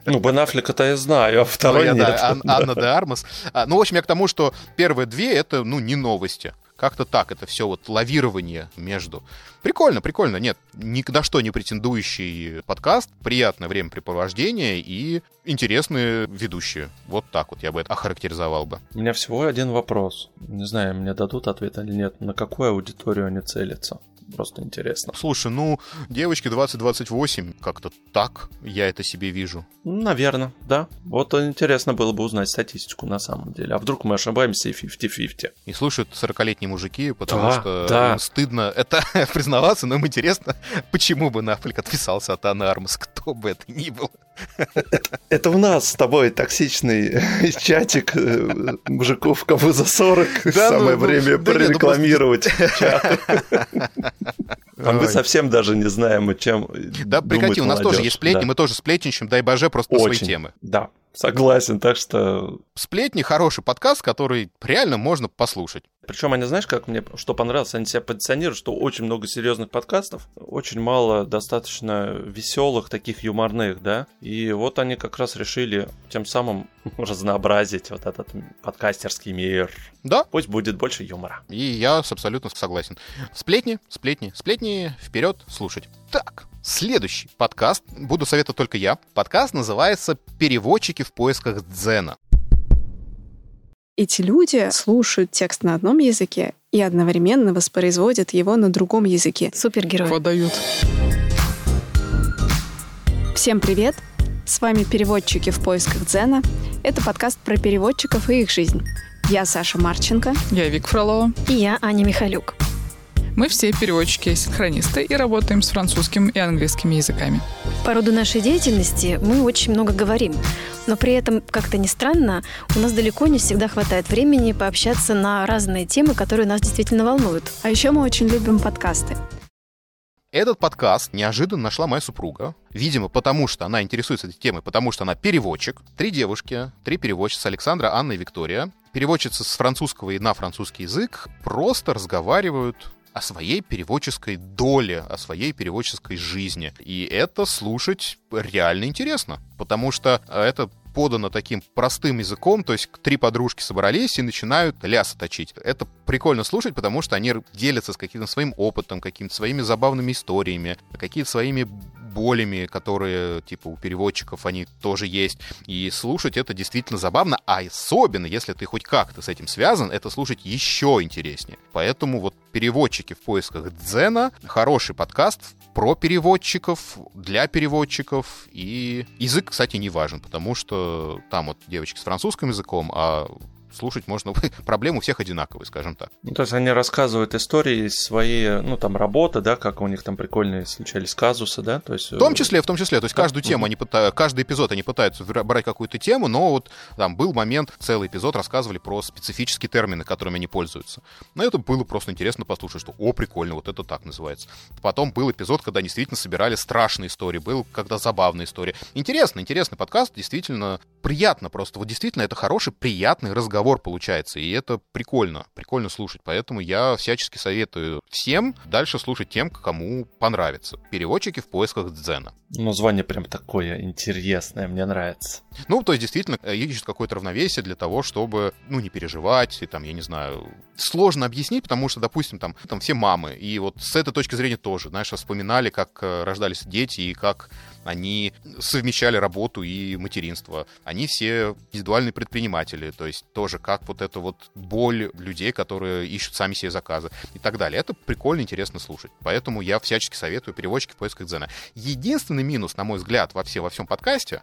S2: Ну, Бен Аффлека-то я знаю, а второй ну, я, нет. Да,
S1: Ан- Анна де Армас. А, ну, в общем, я к тому, что первые две — это, ну, не новости. Как-то так, это все вот лавирование между. Прикольно, прикольно. Нет, ни на что не претендующий подкаст, приятное времяпрепровождение и интересные ведущие. Вот так вот я бы это охарактеризовал бы.
S2: У меня всего один вопрос. Не знаю, мне дадут ответ или нет. На какую аудиторию они целятся? Просто интересно.
S1: Слушай, ну, девочки 20-28, как-то так я это себе вижу.
S2: Наверное, да. Вот интересно было бы узнать статистику на самом деле. А вдруг мы ошибаемся и 50-50.
S1: И слушают 40-летние мужики, потому да, что да. стыдно это *laughs* признаваться, но им интересно, *laughs* почему бы Нафлик отписался от Анны Армас, кто бы это ни был.
S2: Это, это у нас с тобой токсичный *laughs* чатик э, мужиков, кому за 40. Да, Самое ну, время ну, прорекламировать да *laughs* чат. А мы совсем даже не знаем, чем
S1: Да, прекрати, у нас тоже есть сплетни, мы тоже сплетничаем, дай боже, просто своей темы.
S2: Да, согласен, так что...
S1: Сплетни хороший подкаст, который реально можно послушать.
S2: Причем они, знаешь, как мне что понравилось, они себя позиционируют, что очень много серьезных подкастов, очень мало достаточно веселых, таких юморных, да. И вот они как раз решили тем самым *laughs* разнообразить вот этот подкастерский мир.
S1: Да.
S2: Пусть будет больше юмора.
S1: И я абсолютно согласен. Сплетни, сплетни, сплетни, вперед слушать. Так, следующий подкаст, буду советовать только я. Подкаст называется «Переводчики в поисках дзена»
S10: эти люди слушают текст на одном языке и одновременно воспроизводят его на другом языке.
S8: Супергерой.
S2: Подают.
S10: Всем привет! С вами «Переводчики в поисках Дзена». Это подкаст про переводчиков и их жизнь. Я Саша Марченко.
S11: Я Вик Фролова.
S8: И я Аня Михалюк.
S11: Мы все переводчики и синхронисты и работаем с французским и английским языками.
S8: По роду нашей деятельности мы очень много говорим, но при этом, как-то не странно, у нас далеко не всегда хватает времени пообщаться на разные темы, которые нас действительно волнуют.
S10: А еще мы очень любим подкасты.
S1: Этот подкаст неожиданно нашла моя супруга. Видимо, потому что она интересуется этой темой, потому что она переводчик. Три девушки, три переводчицы, Александра, Анна и Виктория. Переводчицы с французского и на французский язык просто разговаривают о своей переводческой доле, о своей переводческой жизни. И это слушать реально интересно, потому что это подано таким простым языком, то есть три подружки собрались и начинают лясы точить. Это прикольно слушать, потому что они делятся с каким-то своим опытом, какими-то своими забавными историями, какими-то своими болями, которые, типа, у переводчиков они тоже есть. И слушать это действительно забавно, а особенно, если ты хоть как-то с этим связан, это слушать еще интереснее. Поэтому вот переводчики в поисках Дзена, хороший подкаст про переводчиков, для переводчиков, и язык, кстати, не важен, потому что там вот девочки с французским языком, а слушать можно. *laughs* Проблемы у всех одинаковые, скажем так.
S2: Ну, то есть они рассказывают истории свои, ну, там, работы, да, как у них там прикольные случались казусы, да, то есть...
S1: В том числе, в том числе, то есть каждую тему они пытаются, каждый эпизод они пытаются брать какую-то тему, но вот там был момент, целый эпизод рассказывали про специфические термины, которыми они пользуются. Но это было просто интересно послушать, что, о, прикольно, вот это так называется. Потом был эпизод, когда действительно собирали страшные истории, был когда забавные истории. Интересно, интересный подкаст, действительно приятно просто. Вот действительно это хороший, приятный разговор разговор получается, и это прикольно, прикольно слушать. Поэтому я всячески советую всем дальше слушать тем, кому понравится. Переводчики в поисках дзена.
S2: Название прям такое интересное, мне нравится.
S1: Ну, то есть, действительно, э, ищет какое-то равновесие для того, чтобы, ну, не переживать, и там, я не знаю, сложно объяснить, потому что, допустим, там, там все мамы, и вот с этой точки зрения тоже, знаешь, вспоминали, как э, рождались дети, и как они совмещали работу и материнство. Они все индивидуальные предприниматели, то есть тоже как вот эта вот боль людей, которые ищут сами себе заказы и так далее. Это прикольно, интересно слушать. Поэтому я всячески советую переводчики в поисках дзена. Единственный минус, на мой взгляд, во, все, во всем подкасте,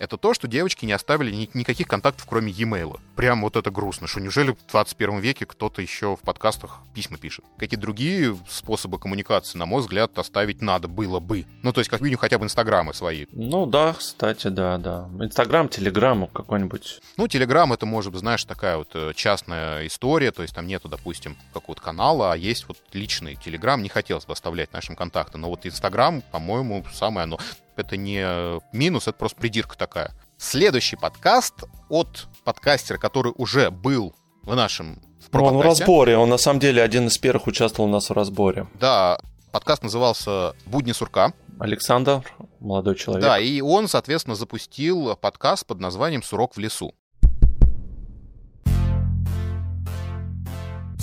S1: это то, что девочки не оставили ни- никаких контактов, кроме e-mail. Прям вот это грустно, что неужели в 21 веке кто-то еще в подкастах письма пишет. Какие другие способы коммуникации, на мой взгляд, оставить надо было бы. Ну, то есть, как минимум, хотя бы инстаграмы свои.
S2: Ну да, кстати, да, да. Инстаграм, телеграм какой-нибудь.
S1: Ну, телеграм это может быть, знаешь, такая вот э, частная история, то есть там нету, допустим, какого-то канала, а есть вот личный телеграм, не хотелось бы оставлять нашим контакты, но вот инстаграм, по-моему, самое оно это не минус, это просто придирка такая. Следующий подкаст от подкастера, который уже был в нашем в
S2: он в разборе, он на самом деле один из первых участвовал у нас в разборе.
S1: Да, подкаст назывался «Будни сурка».
S2: Александр, молодой человек.
S1: Да, и он, соответственно, запустил подкаст под названием «Сурок в лесу».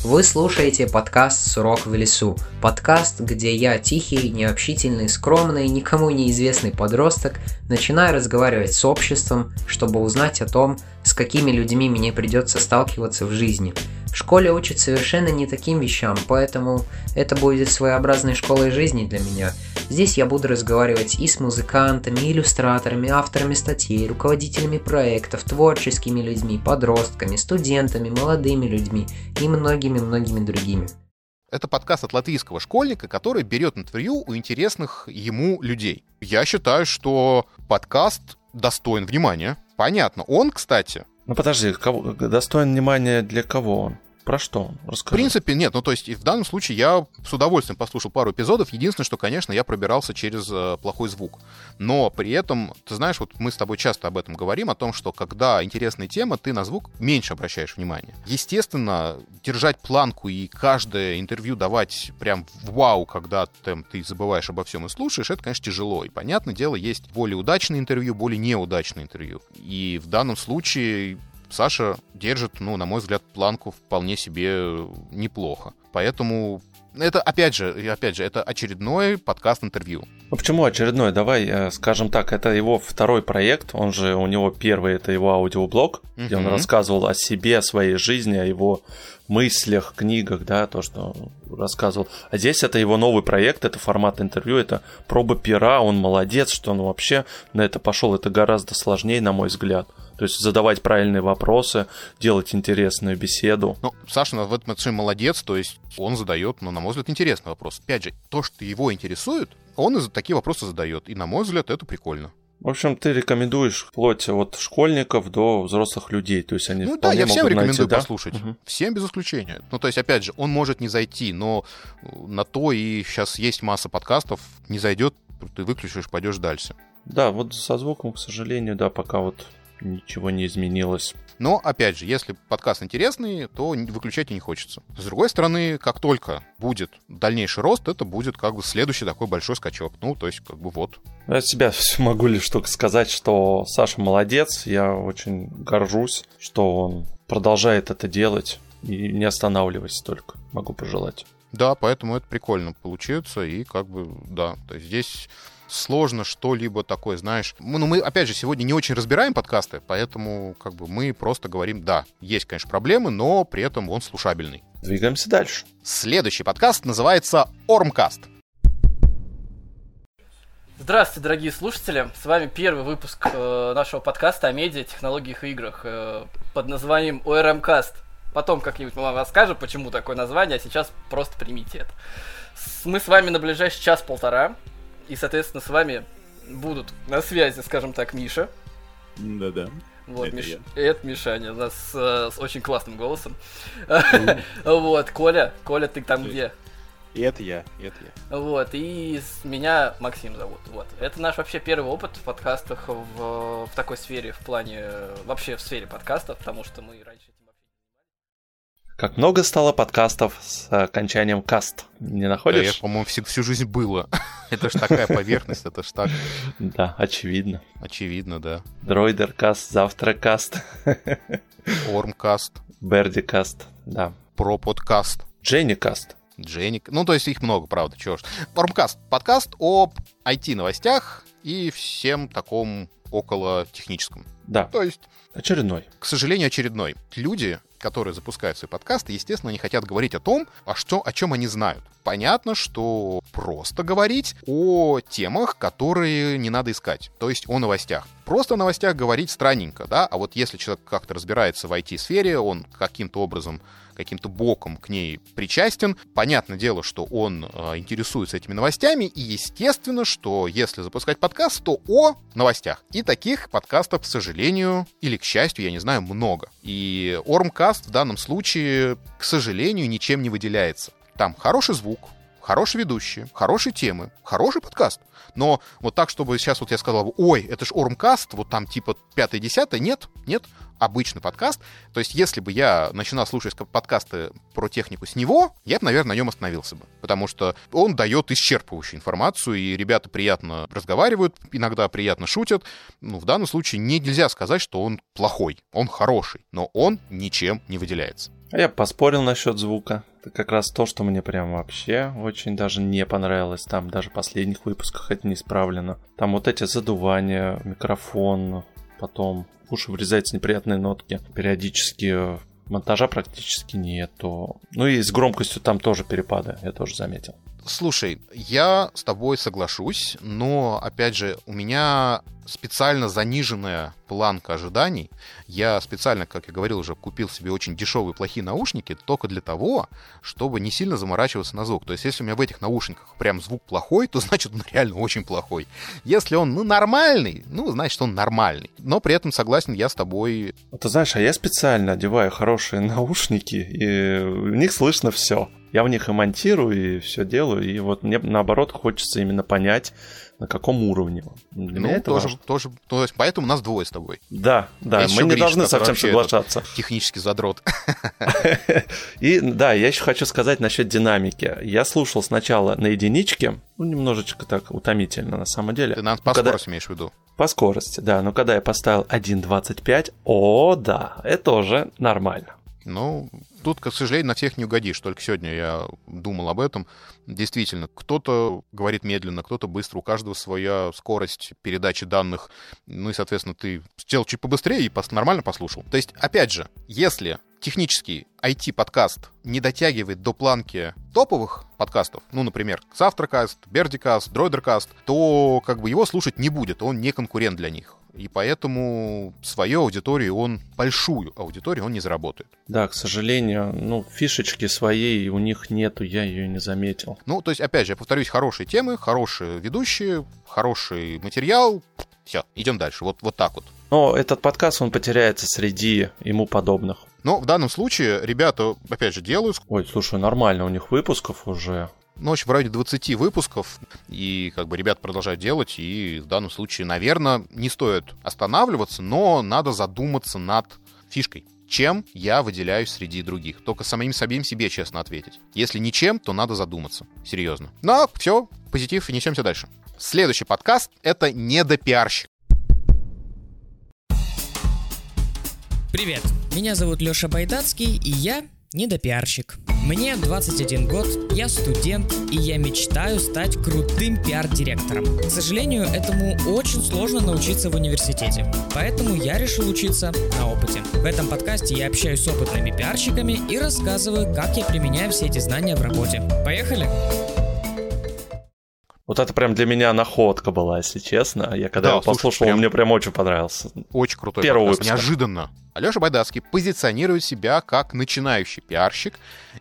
S12: Вы слушаете подкаст «Сурок в лесу». Подкаст, где я, тихий, необщительный, скромный, никому неизвестный подросток, начинаю разговаривать с обществом, чтобы узнать о том, с какими людьми мне придется сталкиваться в жизни – в школе учат совершенно не таким вещам, поэтому это будет своеобразной школой жизни для меня. Здесь я буду разговаривать и с музыкантами, иллюстраторами, авторами статей, руководителями проектов, творческими людьми, подростками, студентами, молодыми людьми и многими-многими другими.
S1: Это подкаст от латвийского школьника, который берет интервью у интересных ему людей. Я считаю, что подкаст достоин внимания. Понятно. Он, кстати...
S2: Ну подожди, кого, достоин внимания для кого он? Про что?
S1: Расскажи. В принципе, нет. Ну, то есть, в данном случае я с удовольствием послушал пару эпизодов. Единственное, что, конечно, я пробирался через э, плохой звук. Но при этом, ты знаешь, вот мы с тобой часто об этом говорим, о том, что когда интересная тема, ты на звук меньше обращаешь внимание. Естественно, держать планку и каждое интервью давать прям вау, когда ты, ты забываешь обо всем и слушаешь, это, конечно, тяжело. И, понятное дело, есть более удачные интервью, более неудачные интервью. И в данном случае Саша держит, ну, на мой взгляд, планку вполне себе неплохо. Поэтому это, опять же, опять же, это очередной подкаст-интервью.
S2: Ну почему очередной? Давай, э, скажем так, это его второй проект, он же, у него первый, это его аудиоблог, uh-huh. где он рассказывал о себе, о своей жизни, о его мыслях, книгах, да, то, что рассказывал. А здесь это его новый проект, это формат интервью, это проба пера, он молодец, что он вообще на это пошел, это гораздо сложнее, на мой взгляд. То есть задавать правильные вопросы, делать интересную беседу.
S1: Ну, Саша в этом отношении молодец, то есть он задает, ну, на мой взгляд, интересный вопрос. Опять же, то, что его интересует, он и такие вопросы задает. И, на мой взгляд, это прикольно.
S2: В общем, ты рекомендуешь вплоть от школьников до взрослых людей. То есть они
S1: ну да, я всем рекомендую найти, послушать. Да? Всем без исключения. Ну, то есть, опять же, он может не зайти, но на то и сейчас есть масса подкастов, не зайдет, ты выключишь, пойдешь дальше.
S2: Да, вот со звуком, к сожалению, да, пока вот ничего не изменилось.
S1: Но, опять же, если подкаст интересный, то выключать и не хочется. С другой стороны, как только будет дальнейший рост, это будет как бы следующий такой большой скачок. Ну, то есть, как бы вот.
S2: Я от себя *laughs* могу лишь только сказать, что Саша молодец. Я очень горжусь, что он продолжает это делать. И не останавливайся только. Могу пожелать.
S1: Да, поэтому это прикольно получится. И как бы, да, то есть здесь сложно что-либо такое, знаешь. Мы, ну, мы, опять же, сегодня не очень разбираем подкасты, поэтому как бы мы просто говорим, да, есть, конечно, проблемы, но при этом он слушабельный.
S2: Двигаемся дальше.
S1: Следующий подкаст называется Ормкаст.
S13: Здравствуйте, дорогие слушатели! С вами первый выпуск э, нашего подкаста о медиа, технологиях и играх э, под названием ORMcast. Потом как-нибудь мы вам расскажем, почему такое название, а сейчас просто примите это. Мы с вами на ближайший час-полтора и, соответственно, с вами будут на связи, скажем так, Миша.
S14: Да-да.
S13: Вот, это, Миш... это Мишаня, у нас э, с очень классным голосом. *laughs* вот, Коля, Коля, ты там где?
S14: И это я, и это
S13: я. Вот, и меня Максим зовут. Вот. Это наш вообще первый опыт в подкастах в, в такой сфере, в плане, вообще в сфере подкастов, потому что мы
S2: Как много стало подкастов с окончанием каст. Не находишь? Да,
S1: я, по-моему, всю, всю жизнь было. *laughs* это ж такая поверхность, это ж так.
S2: Да, очевидно.
S1: Очевидно, да.
S2: Дроидеркаст, завтракаст.
S1: Ормкаст.
S2: Бердикаст, да.
S1: Проподкаст.
S2: Дженникаст.
S1: Дженник. Ну, то есть их много, правда, чего ж. Ормкаст. Подкаст об IT-новостях и всем таком около техническом.
S2: Да.
S1: То есть...
S2: Очередной.
S1: К сожалению, очередной. Люди, которые запускают свои подкасты, естественно, не хотят говорить о том, а что, о чем они знают. Понятно, что просто говорить о темах, которые не надо искать, то есть о новостях. Просто о новостях говорить странненько, да, а вот если человек как-то разбирается в IT-сфере, он каким-то образом каким-то боком к ней причастен. Понятное дело, что он э, интересуется этими новостями, и естественно, что если запускать подкаст, то о новостях. И таких подкастов, к сожалению, или к счастью, я не знаю, много. И Ормкаст в данном случае, к сожалению, ничем не выделяется. Там хороший звук, хороший ведущий, хорошие темы, хороший подкаст. Но вот так, чтобы сейчас вот я сказал, ой, это ж Ормкаст, вот там типа пятое-десятое, нет, нет, обычный подкаст. То есть, если бы я начинал слушать подкасты про технику с него, я бы, наверное, на нем остановился бы. Потому что он дает исчерпывающую информацию, и ребята приятно разговаривают, иногда приятно шутят. Ну, в данном случае нельзя сказать, что он плохой. Он хороший, но он ничем не выделяется.
S2: А я поспорил насчет звука. Это как раз то, что мне прям вообще очень даже не понравилось. Там даже в последних выпусках это не исправлено. Там вот эти задувания, микрофон, потом в уши врезаются неприятные нотки. Периодически монтажа практически нету. Ну и с громкостью там тоже перепады, я тоже заметил.
S1: Слушай, я с тобой соглашусь, но, опять же, у меня специально заниженная планка ожиданий. Я специально, как я говорил уже, купил себе очень дешевые плохие наушники только для того, чтобы не сильно заморачиваться на звук. То есть, если у меня в этих наушниках прям звук плохой, то *laughs* значит он реально очень плохой. Если он, ну, нормальный, ну, значит он нормальный. Но при этом согласен я с тобой.
S2: Ты знаешь, а я специально одеваю хорошие наушники, и в них слышно все. Я в них и монтирую, и все делаю, и вот мне наоборот хочется именно понять, на каком уровне.
S1: Для ну, тоже, важно. тоже, то есть поэтому нас двое с тобой.
S2: Да, да, мы не Гриш, должны совсем соглашаться.
S1: Технический задрот. *laughs*
S2: И да, я еще хочу сказать насчет динамики. Я слушал сначала на единичке, ну, немножечко так утомительно на самом деле.
S1: Ты нас по когда... скорости имеешь в виду?
S2: По скорости, да. Но когда я поставил 1.25, о, да, это уже нормально.
S1: Ну, тут, к сожалению, на всех не угодишь. Только сегодня я думал об этом. Действительно, кто-то говорит медленно, кто-то быстро. У каждого своя скорость передачи данных. Ну и, соответственно, ты сделал чуть побыстрее и нормально послушал. То есть, опять же, если технический IT-подкаст не дотягивает до планки топовых подкастов, ну, например, Завтракаст, Бердикаст, Дройдеркаст, то как бы его слушать не будет, он не конкурент для них и поэтому свою аудиторию он, большую аудиторию он не заработает.
S2: Да, к сожалению, ну, фишечки своей у них нету, я ее не заметил.
S1: Ну, то есть, опять же, я повторюсь, хорошие темы, хорошие ведущие, хороший материал, все, идем дальше, вот, вот так вот.
S2: Но этот подкаст, он потеряется среди ему подобных.
S1: Но в данном случае ребята, опять же, делают...
S2: Ой, слушай, нормально, у них выпусков уже
S1: ну, в районе 20 выпусков, и как бы ребят продолжают делать, и в данном случае, наверное, не стоит останавливаться, но надо задуматься над фишкой. Чем я выделяюсь среди других? Только самим самим себе честно ответить. Если ничем, то надо задуматься. Серьезно. Ну, все, позитив, и несемся дальше. Следующий подкаст — это «Недопиарщик».
S15: Привет, меня зовут Лёша Байдацкий, и я недопиарщик. Мне 21 год, я студент, и я мечтаю стать крутым пиар-директором. К сожалению, этому очень сложно научиться в университете, поэтому я решил учиться на опыте. В этом подкасте я общаюсь с опытными пиарщиками и рассказываю, как я применяю все эти знания в работе. Поехали!
S2: Вот это прям для меня находка была, если честно. Я когда да, его послушал, слушай, прям... мне прям очень понравился.
S1: Очень крутой Первый подкаст. Выпуска. Неожиданно. Алеша Байдацкий позиционирует себя как начинающий пиарщик,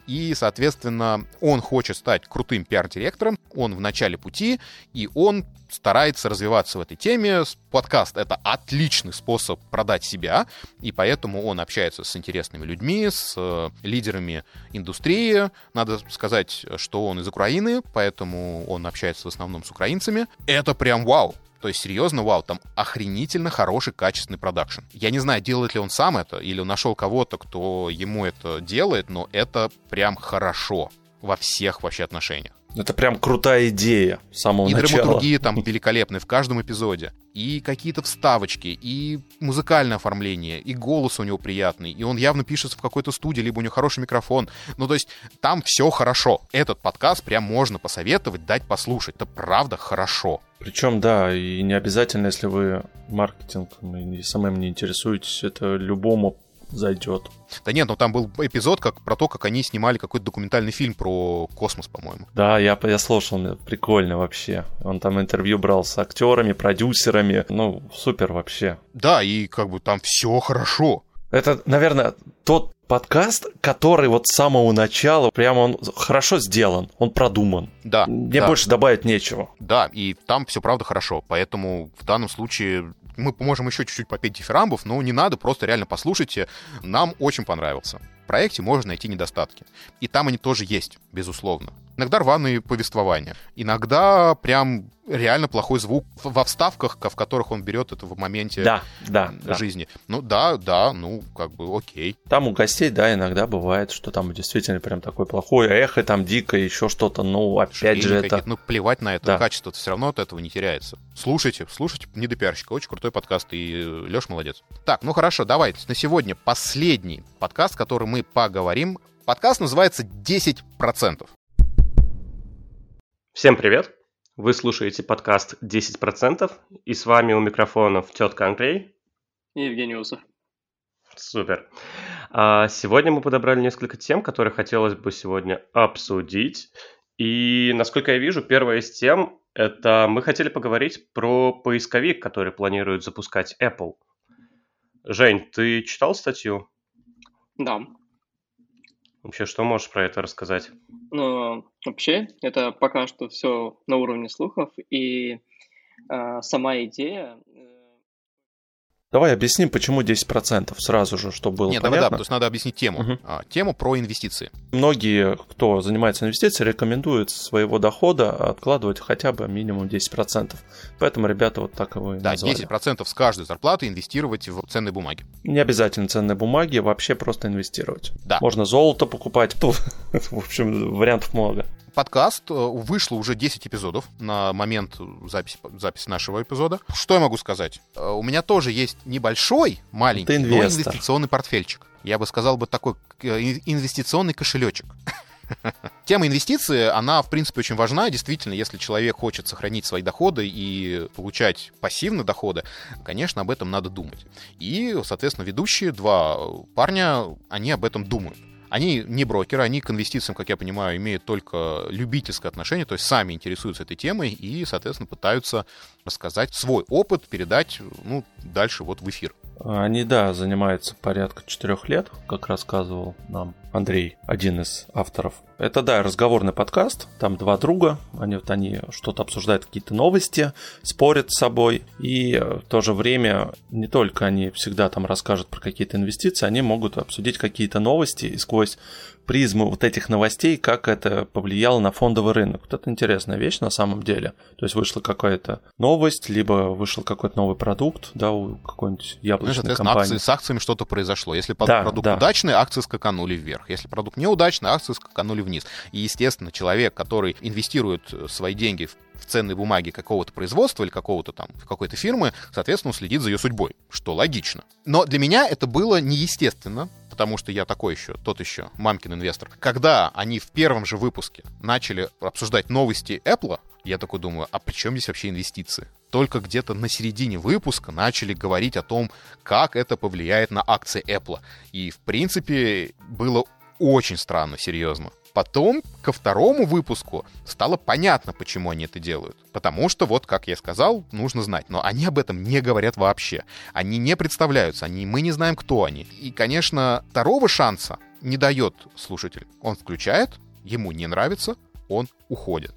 S1: и, соответственно, он хочет стать крутым пиар-директором, он в начале пути, и он старается развиваться в этой теме. Подкаст — это отличный способ продать себя, и поэтому он общается с интересными людьми, с э, лидерами индустрии. Надо сказать, что он из Украины, поэтому он общается в основном с украинцами. Это прям вау! То есть, серьезно, вау, там охренительно хороший, качественный продакшн. Я не знаю, делает ли он сам это, или нашел кого-то, кто ему это делает, но это прям хорошо во всех вообще отношениях.
S2: Это прям крутая идея с самого
S1: и
S2: начала.
S1: И драматургии там великолепные в каждом эпизоде. И какие-то вставочки, и музыкальное оформление, и голос у него приятный, и он явно пишется в какой-то студии, либо у него хороший микрофон. Ну, то есть там все хорошо. Этот подкаст прям можно посоветовать, дать послушать. Это правда хорошо.
S2: Причем, да, и не обязательно, если вы маркетингом и самым не интересуетесь, это любому зайдет.
S1: Да нет, ну там был эпизод как, про то, как они снимали какой-то документальный фильм про космос, по-моему.
S2: Да, я, я слушал, прикольно вообще. Он там интервью брал с актерами, продюсерами. Ну, супер вообще.
S1: Да, и как бы там все хорошо.
S2: Это, наверное, тот подкаст, который вот с самого начала прямо он хорошо сделан, он продуман.
S1: Да.
S2: Мне
S1: да.
S2: больше добавить нечего.
S1: Да, и там все правда хорошо. Поэтому в данном случае мы можем еще чуть-чуть попеть дифирамбов, но не надо, просто реально послушайте. Нам очень понравился. Проекте можно найти недостатки. И там они тоже есть, безусловно. Иногда рваные повествования. Иногда прям реально плохой звук во вставках, в которых он берет это в моменте
S2: да, да,
S1: жизни. Да. Ну да, да, ну как бы окей.
S2: Там у гостей, да, иногда бывает, что там действительно прям такой плохой эхо, там дикое, еще что-то, ну опять Ширение же это...
S1: Ну плевать на это, да. качество все равно от этого не теряется. Слушайте, слушайте не до пиарщика, очень крутой подкаст, и Леш молодец. Так, ну хорошо, давайте, на сегодня последний подкаст, который мы поговорим. Подкаст называется «10%».
S16: Всем привет! Вы слушаете подкаст «10%», и с вами у микрофонов тетка Андрей
S17: и Евгений Усов.
S16: Супер. А сегодня мы подобрали несколько тем, которые хотелось бы сегодня обсудить. И, насколько я вижу, первая из тем – это мы хотели поговорить про поисковик, который планирует запускать Apple. Жень, ты читал статью?
S17: Да.
S16: Вообще, что можешь про это рассказать?
S17: Ну, вообще, это пока что все на уровне слухов, и э, сама идея
S2: Давай объясним, почему 10% сразу же, чтобы было
S1: Нет,
S2: понятно.
S1: Нет, да, то есть надо объяснить тему. Угу. А, тему про инвестиции.
S2: Многие, кто занимается инвестициями, рекомендуют своего дохода откладывать хотя бы минимум 10%. Поэтому ребята вот так его и
S1: да,
S2: назвали.
S1: 10% с каждой зарплаты инвестировать в ценные бумаги.
S2: Не обязательно ценные бумаги, вообще просто инвестировать.
S1: Да.
S2: Можно золото покупать. *laughs* В общем, вариантов много
S1: подкаст. Э, вышло уже 10 эпизодов на момент записи, записи нашего эпизода. Что я могу сказать? Э, у меня тоже есть небольшой, маленький, но инвестиционный портфельчик. Я бы сказал бы такой э, инвестиционный кошелечек. *laughs* Тема инвестиции, она, в принципе, очень важна. Действительно, если человек хочет сохранить свои доходы и получать пассивные доходы, конечно, об этом надо думать. И, соответственно, ведущие, два парня, они об этом думают. Они не брокеры, они к инвестициям, как я понимаю, имеют только любительское отношение, то есть сами интересуются этой темой и, соответственно, пытаются рассказать свой опыт, передать ну, дальше вот в эфир.
S2: Они, да, занимаются порядка четырех лет, как рассказывал нам Андрей, один из авторов. Это, да, разговорный подкаст, там два друга, они вот они что-то обсуждают, какие-то новости, спорят с собой, и в то же время не только они всегда там расскажут про какие-то инвестиции, они могут обсудить какие-то новости и сквозь призму вот этих новостей, как это повлияло на фондовый рынок. Вот это интересная вещь на самом деле. То есть вышла какая-то новость, либо вышел какой-то новый продукт, да, у какой-нибудь яблочной ну, компании.
S1: Акции, с акциями что-то произошло. Если да, продукт да. удачный, акции скаканули вверх. Если продукт неудачный, акции скаканули вниз. И, естественно, человек, который инвестирует свои деньги в в ценные бумаги какого-то производства или какого-то там какой-то фирмы, соответственно, следит за ее судьбой, что логично. Но для меня это было неестественно, потому что я такой еще, тот еще, мамкин инвестор. Когда они в первом же выпуске начали обсуждать новости Apple, я такой думаю, а при чем здесь вообще инвестиции? Только где-то на середине выпуска начали говорить о том, как это повлияет на акции Apple. И, в принципе, было очень странно, серьезно. Потом, ко второму выпуску, стало понятно, почему они это делают. Потому что, вот, как я сказал, нужно знать. Но они об этом не говорят вообще. Они не представляются, они, мы не знаем, кто они. И, конечно, второго шанса не дает слушатель. Он включает, ему не нравится, он уходит.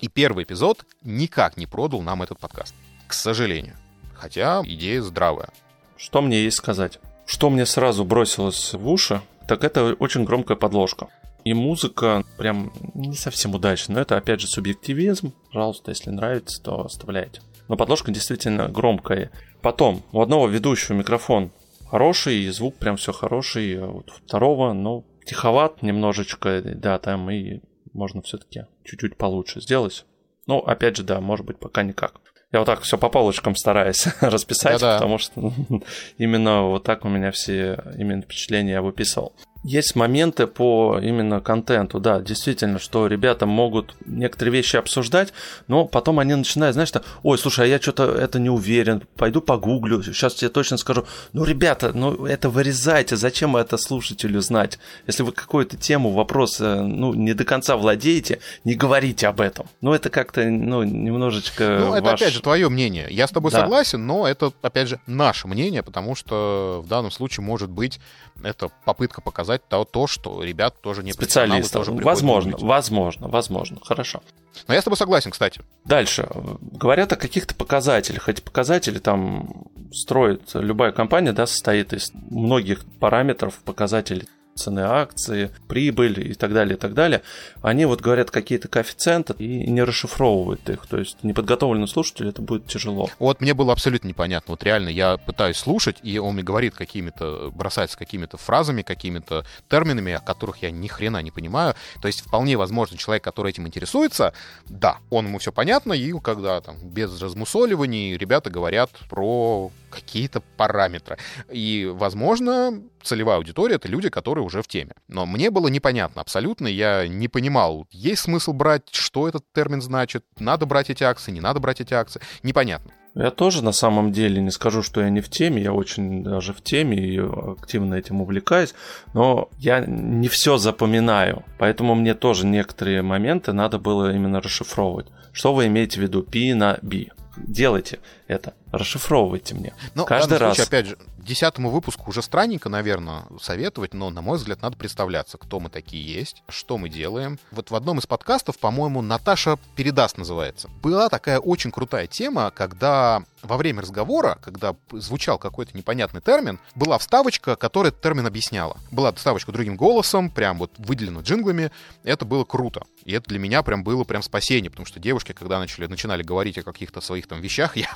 S1: И первый эпизод никак не продал нам этот подкаст. К сожалению. Хотя идея здравая.
S2: Что мне есть сказать? Что мне сразу бросилось в уши, так это очень громкая подложка. И музыка прям не совсем удачная. Но это, опять же, субъективизм. Пожалуйста, если нравится, то оставляйте. Но подложка действительно громкая. Потом, у одного ведущего микрофон хороший, и звук прям все хороший. А вот второго, ну, тиховат немножечко, да, там и можно все-таки чуть-чуть получше сделать. Ну, опять же, да, может быть, пока никак. Я вот так все по полочкам стараюсь *laughs* расписать, Да-да. потому что *laughs* именно вот так у меня все именно впечатления я выписывал. Есть моменты по именно контенту, да, действительно, что ребята могут некоторые вещи обсуждать, но потом они начинают, знаешь, что, ой, слушай, а я что-то это не уверен, пойду погуглю, сейчас тебе точно скажу. Ну, ребята, ну это вырезайте, зачем это слушателю знать? Если вы какую-то тему, вопрос, э, ну, не до конца владеете, не говорите об этом. Ну, это как-то, ну, немножечко
S1: Ну, это,
S2: ваш...
S1: опять же, твое мнение. Я с тобой да. согласен, но это, опять же, наше мнение, потому что в данном случае может быть это попытка показать то, то что ребят тоже не
S2: специалисты. Тоже возможно, возможно, возможно. Хорошо.
S1: Но я с тобой согласен, кстати.
S2: Дальше. Говорят о каких-то показателях. Эти показатели там строит любая компания, да, состоит из многих параметров, показателей цены акции, прибыль и так далее, и так далее, они вот говорят какие-то коэффициенты и не расшифровывают их. То есть неподготовленному слушателю это будет тяжело.
S1: Вот мне было абсолютно непонятно. Вот реально я пытаюсь слушать, и он мне говорит какими-то, бросается какими-то фразами, какими-то терминами, о которых я ни хрена не понимаю. То есть вполне возможно человек, который этим интересуется, да, он ему все понятно, и когда там без размусоливаний ребята говорят про какие-то параметры. И, возможно, целевая аудитория — это люди, которые уже в теме. Но мне было непонятно абсолютно, я не понимал, есть смысл брать, что этот термин значит, надо брать эти акции, не надо брать эти акции, непонятно.
S2: Я тоже на самом деле не скажу, что я не в теме, я очень даже в теме и активно этим увлекаюсь, но я не все запоминаю, поэтому мне тоже некоторые моменты надо было именно расшифровывать. Что вы имеете в виду P на B? Делайте это, расшифровывайте мне.
S1: Но Каждый раз. Случае, опять же, десятому выпуску уже странненько, наверное, советовать, но, на мой взгляд, надо представляться, кто мы такие есть, что мы делаем. Вот в одном из подкастов, по-моему, Наташа передаст называется. Была такая очень крутая тема, когда во время разговора, когда звучал какой-то непонятный термин, была вставочка, которая этот термин объясняла. Была вставочка другим голосом, прям вот выделена джинглами. Это было круто. И это для меня прям было прям спасение, потому что девушки, когда начали, начинали говорить о каких-то своих там вещах, *laughs* я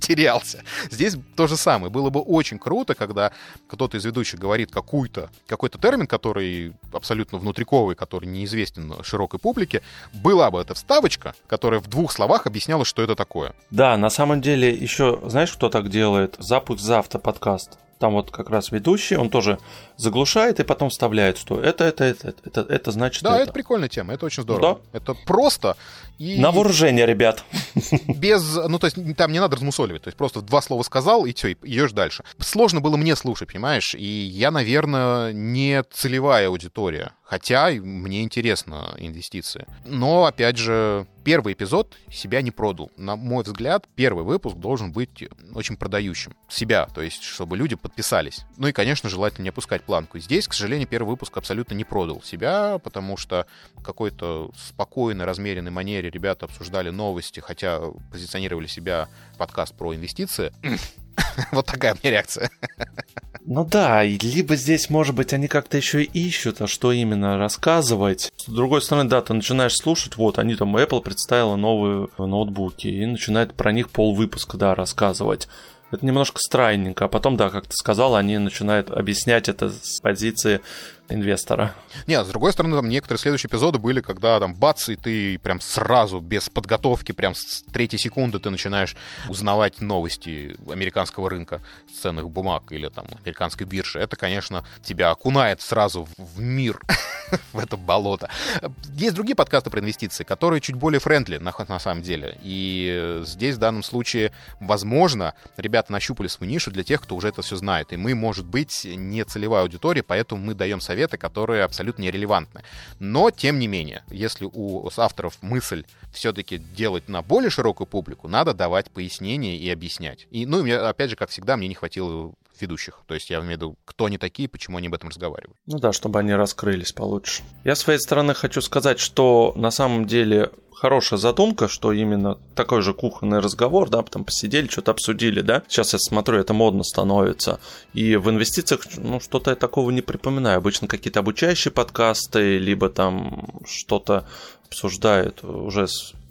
S1: терялся. Здесь то же самое. Было бы очень круто, когда кто-то из ведущих говорит какой-то какой-то термин, который абсолютно внутриковый, который неизвестен широкой публике, была бы эта вставочка, которая в двух словах объясняла, что это такое.
S2: Да, на самом деле еще, знаешь, кто так делает? Запуск завтра подкаст. Там вот как раз ведущий, он тоже заглушает и потом вставляет, что это, это, это, это, это, это значит
S1: Да,
S2: это.
S1: это прикольная тема, это очень здорово. Да. Это просто
S2: и... На вооружение, ребят. *laughs*
S1: Без, ну то есть там не надо размусоливать, то есть просто два слова сказал и все, и идешь дальше. Сложно было мне слушать, понимаешь, и я, наверное, не целевая аудитория, хотя мне интересно инвестиции. Но, опять же, первый эпизод себя не продал. На мой взгляд, первый выпуск должен быть очень продающим. Себя, то есть, чтобы люди подписались. Ну и, конечно, желательно не опускать планку. Здесь, к сожалению, первый выпуск абсолютно не продал себя, потому что какой-то спокойной, размеренной манере ребята обсуждали новости, хотя позиционировали себя подкаст про инвестиции. *laughs* Вот такая меня реакция.
S2: Ну да, либо здесь, может быть, они как-то еще ищут, а что именно рассказывать. С другой стороны, да, ты начинаешь слушать, вот, они там, Apple представила новые ноутбуки, и начинает про них пол выпуска, да, рассказывать. Это немножко странненько, а потом, да, как ты сказал, они начинают объяснять это с позиции инвестора.
S1: Нет, с другой стороны, там некоторые следующие эпизоды были, когда там бац, и ты прям сразу, без подготовки, прям с третьей секунды ты начинаешь узнавать новости американского рынка ценных бумаг или там американской биржи. Это, конечно, тебя окунает сразу в мир, *laughs* в это болото. Есть другие подкасты про инвестиции, которые чуть более френдли на, на самом деле. И здесь в данном случае, возможно, ребята нащупали свою нишу для тех, кто уже это все знает. И мы, может быть, не целевая аудитория, поэтому мы даем совет советы, которые абсолютно нерелевантны. Но, тем не менее, если у авторов мысль все-таки делать на более широкую публику, надо давать пояснения и объяснять. И, ну, и мне, опять же, как всегда, мне не хватило ведущих. То есть я имею в виду, кто они такие, почему они об этом разговаривают.
S2: Ну да, чтобы они раскрылись получше. Я с своей стороны хочу сказать, что на самом деле хорошая задумка, что именно такой же кухонный разговор, да, потом посидели, что-то обсудили, да. Сейчас я смотрю, это модно становится. И в инвестициях, ну, что-то я такого не припоминаю. Обычно какие-то обучающие подкасты, либо там что-то обсуждают уже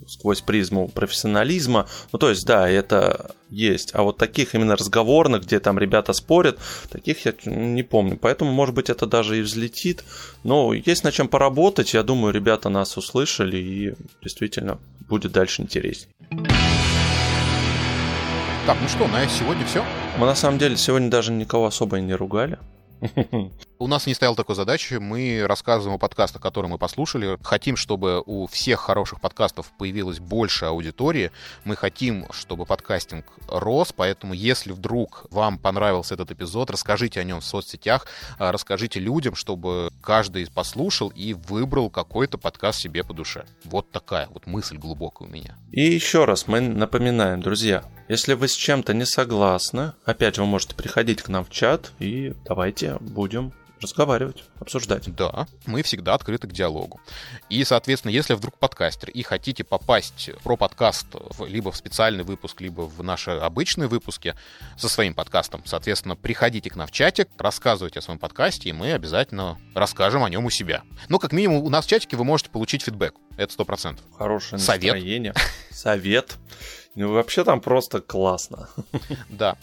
S2: сквозь призму профессионализма. Ну, то есть, да, это есть. А вот таких именно разговорных, где там ребята спорят, таких я не помню. Поэтому, может быть, это даже и взлетит. Но есть над чем поработать. Я думаю, ребята нас услышали и действительно будет дальше интереснее.
S1: Так, ну что, на сегодня все?
S2: Мы на самом деле сегодня даже никого особо и не ругали. *laughs*
S1: У нас не стояла такой задачи. Мы рассказываем о подкастах, которые мы послушали. Хотим, чтобы у всех хороших подкастов появилось больше аудитории. Мы хотим, чтобы подкастинг рос. Поэтому, если вдруг вам понравился этот эпизод, расскажите о нем в соцсетях, а, расскажите людям, чтобы каждый послушал и выбрал какой-то подкаст себе по душе. Вот такая вот мысль глубокая у меня.
S2: И еще раз мы напоминаем, друзья, если вы с чем-то не согласны, опять же, вы можете приходить к нам в чат и давайте будем разговаривать, обсуждать.
S1: Да, мы всегда открыты к диалогу. И, соответственно, если вдруг подкастер и хотите попасть про подкаст либо в специальный выпуск, либо в наши обычные выпуски со своим подкастом, соответственно, приходите к нам в чатик, рассказывайте о своем подкасте, и мы обязательно расскажем о нем у себя. Ну, как минимум, у нас в чатике вы можете получить фидбэк. Это сто процентов.
S2: Хорошее настроение. Совет. Совет. Ну, вообще там просто классно. *laughs*
S1: Да.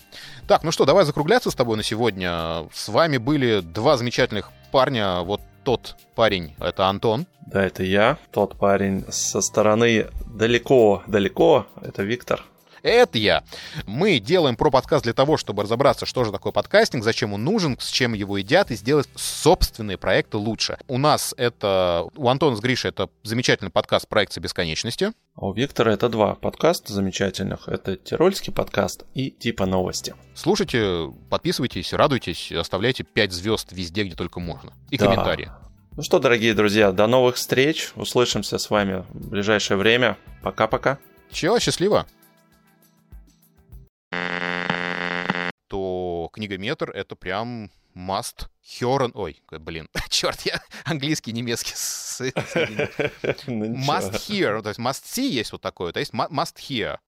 S1: Так, ну что, давай закругляться с тобой на сегодня. С вами были два замечательных парня. Вот тот парень, это Антон.
S2: Да, это я. Тот парень со стороны далеко-далеко, это Виктор.
S1: Это я. Мы делаем про подкаст для того, чтобы разобраться, что же такое подкастинг, зачем он нужен, с чем его едят, и сделать собственные проекты лучше. У нас это... У Антона с Гришей это замечательный подкаст «Проекция бесконечности».
S2: А у Виктора это два подкаста замечательных. Это «Тирольский подкаст» и «Типа новости».
S1: Слушайте, подписывайтесь, радуйтесь, оставляйте 5 звезд везде, где только можно. И да. комментарии.
S2: Ну что, дорогие друзья, до новых встреч. Услышимся с вами в ближайшее время. Пока-пока.
S1: Чего, счастливо. Книгометр это прям must hear... Ой, блин, *laughs* черт, я английский, немецкий. *laughs* Ну must hear, то есть must see есть вот такое, то есть must hear.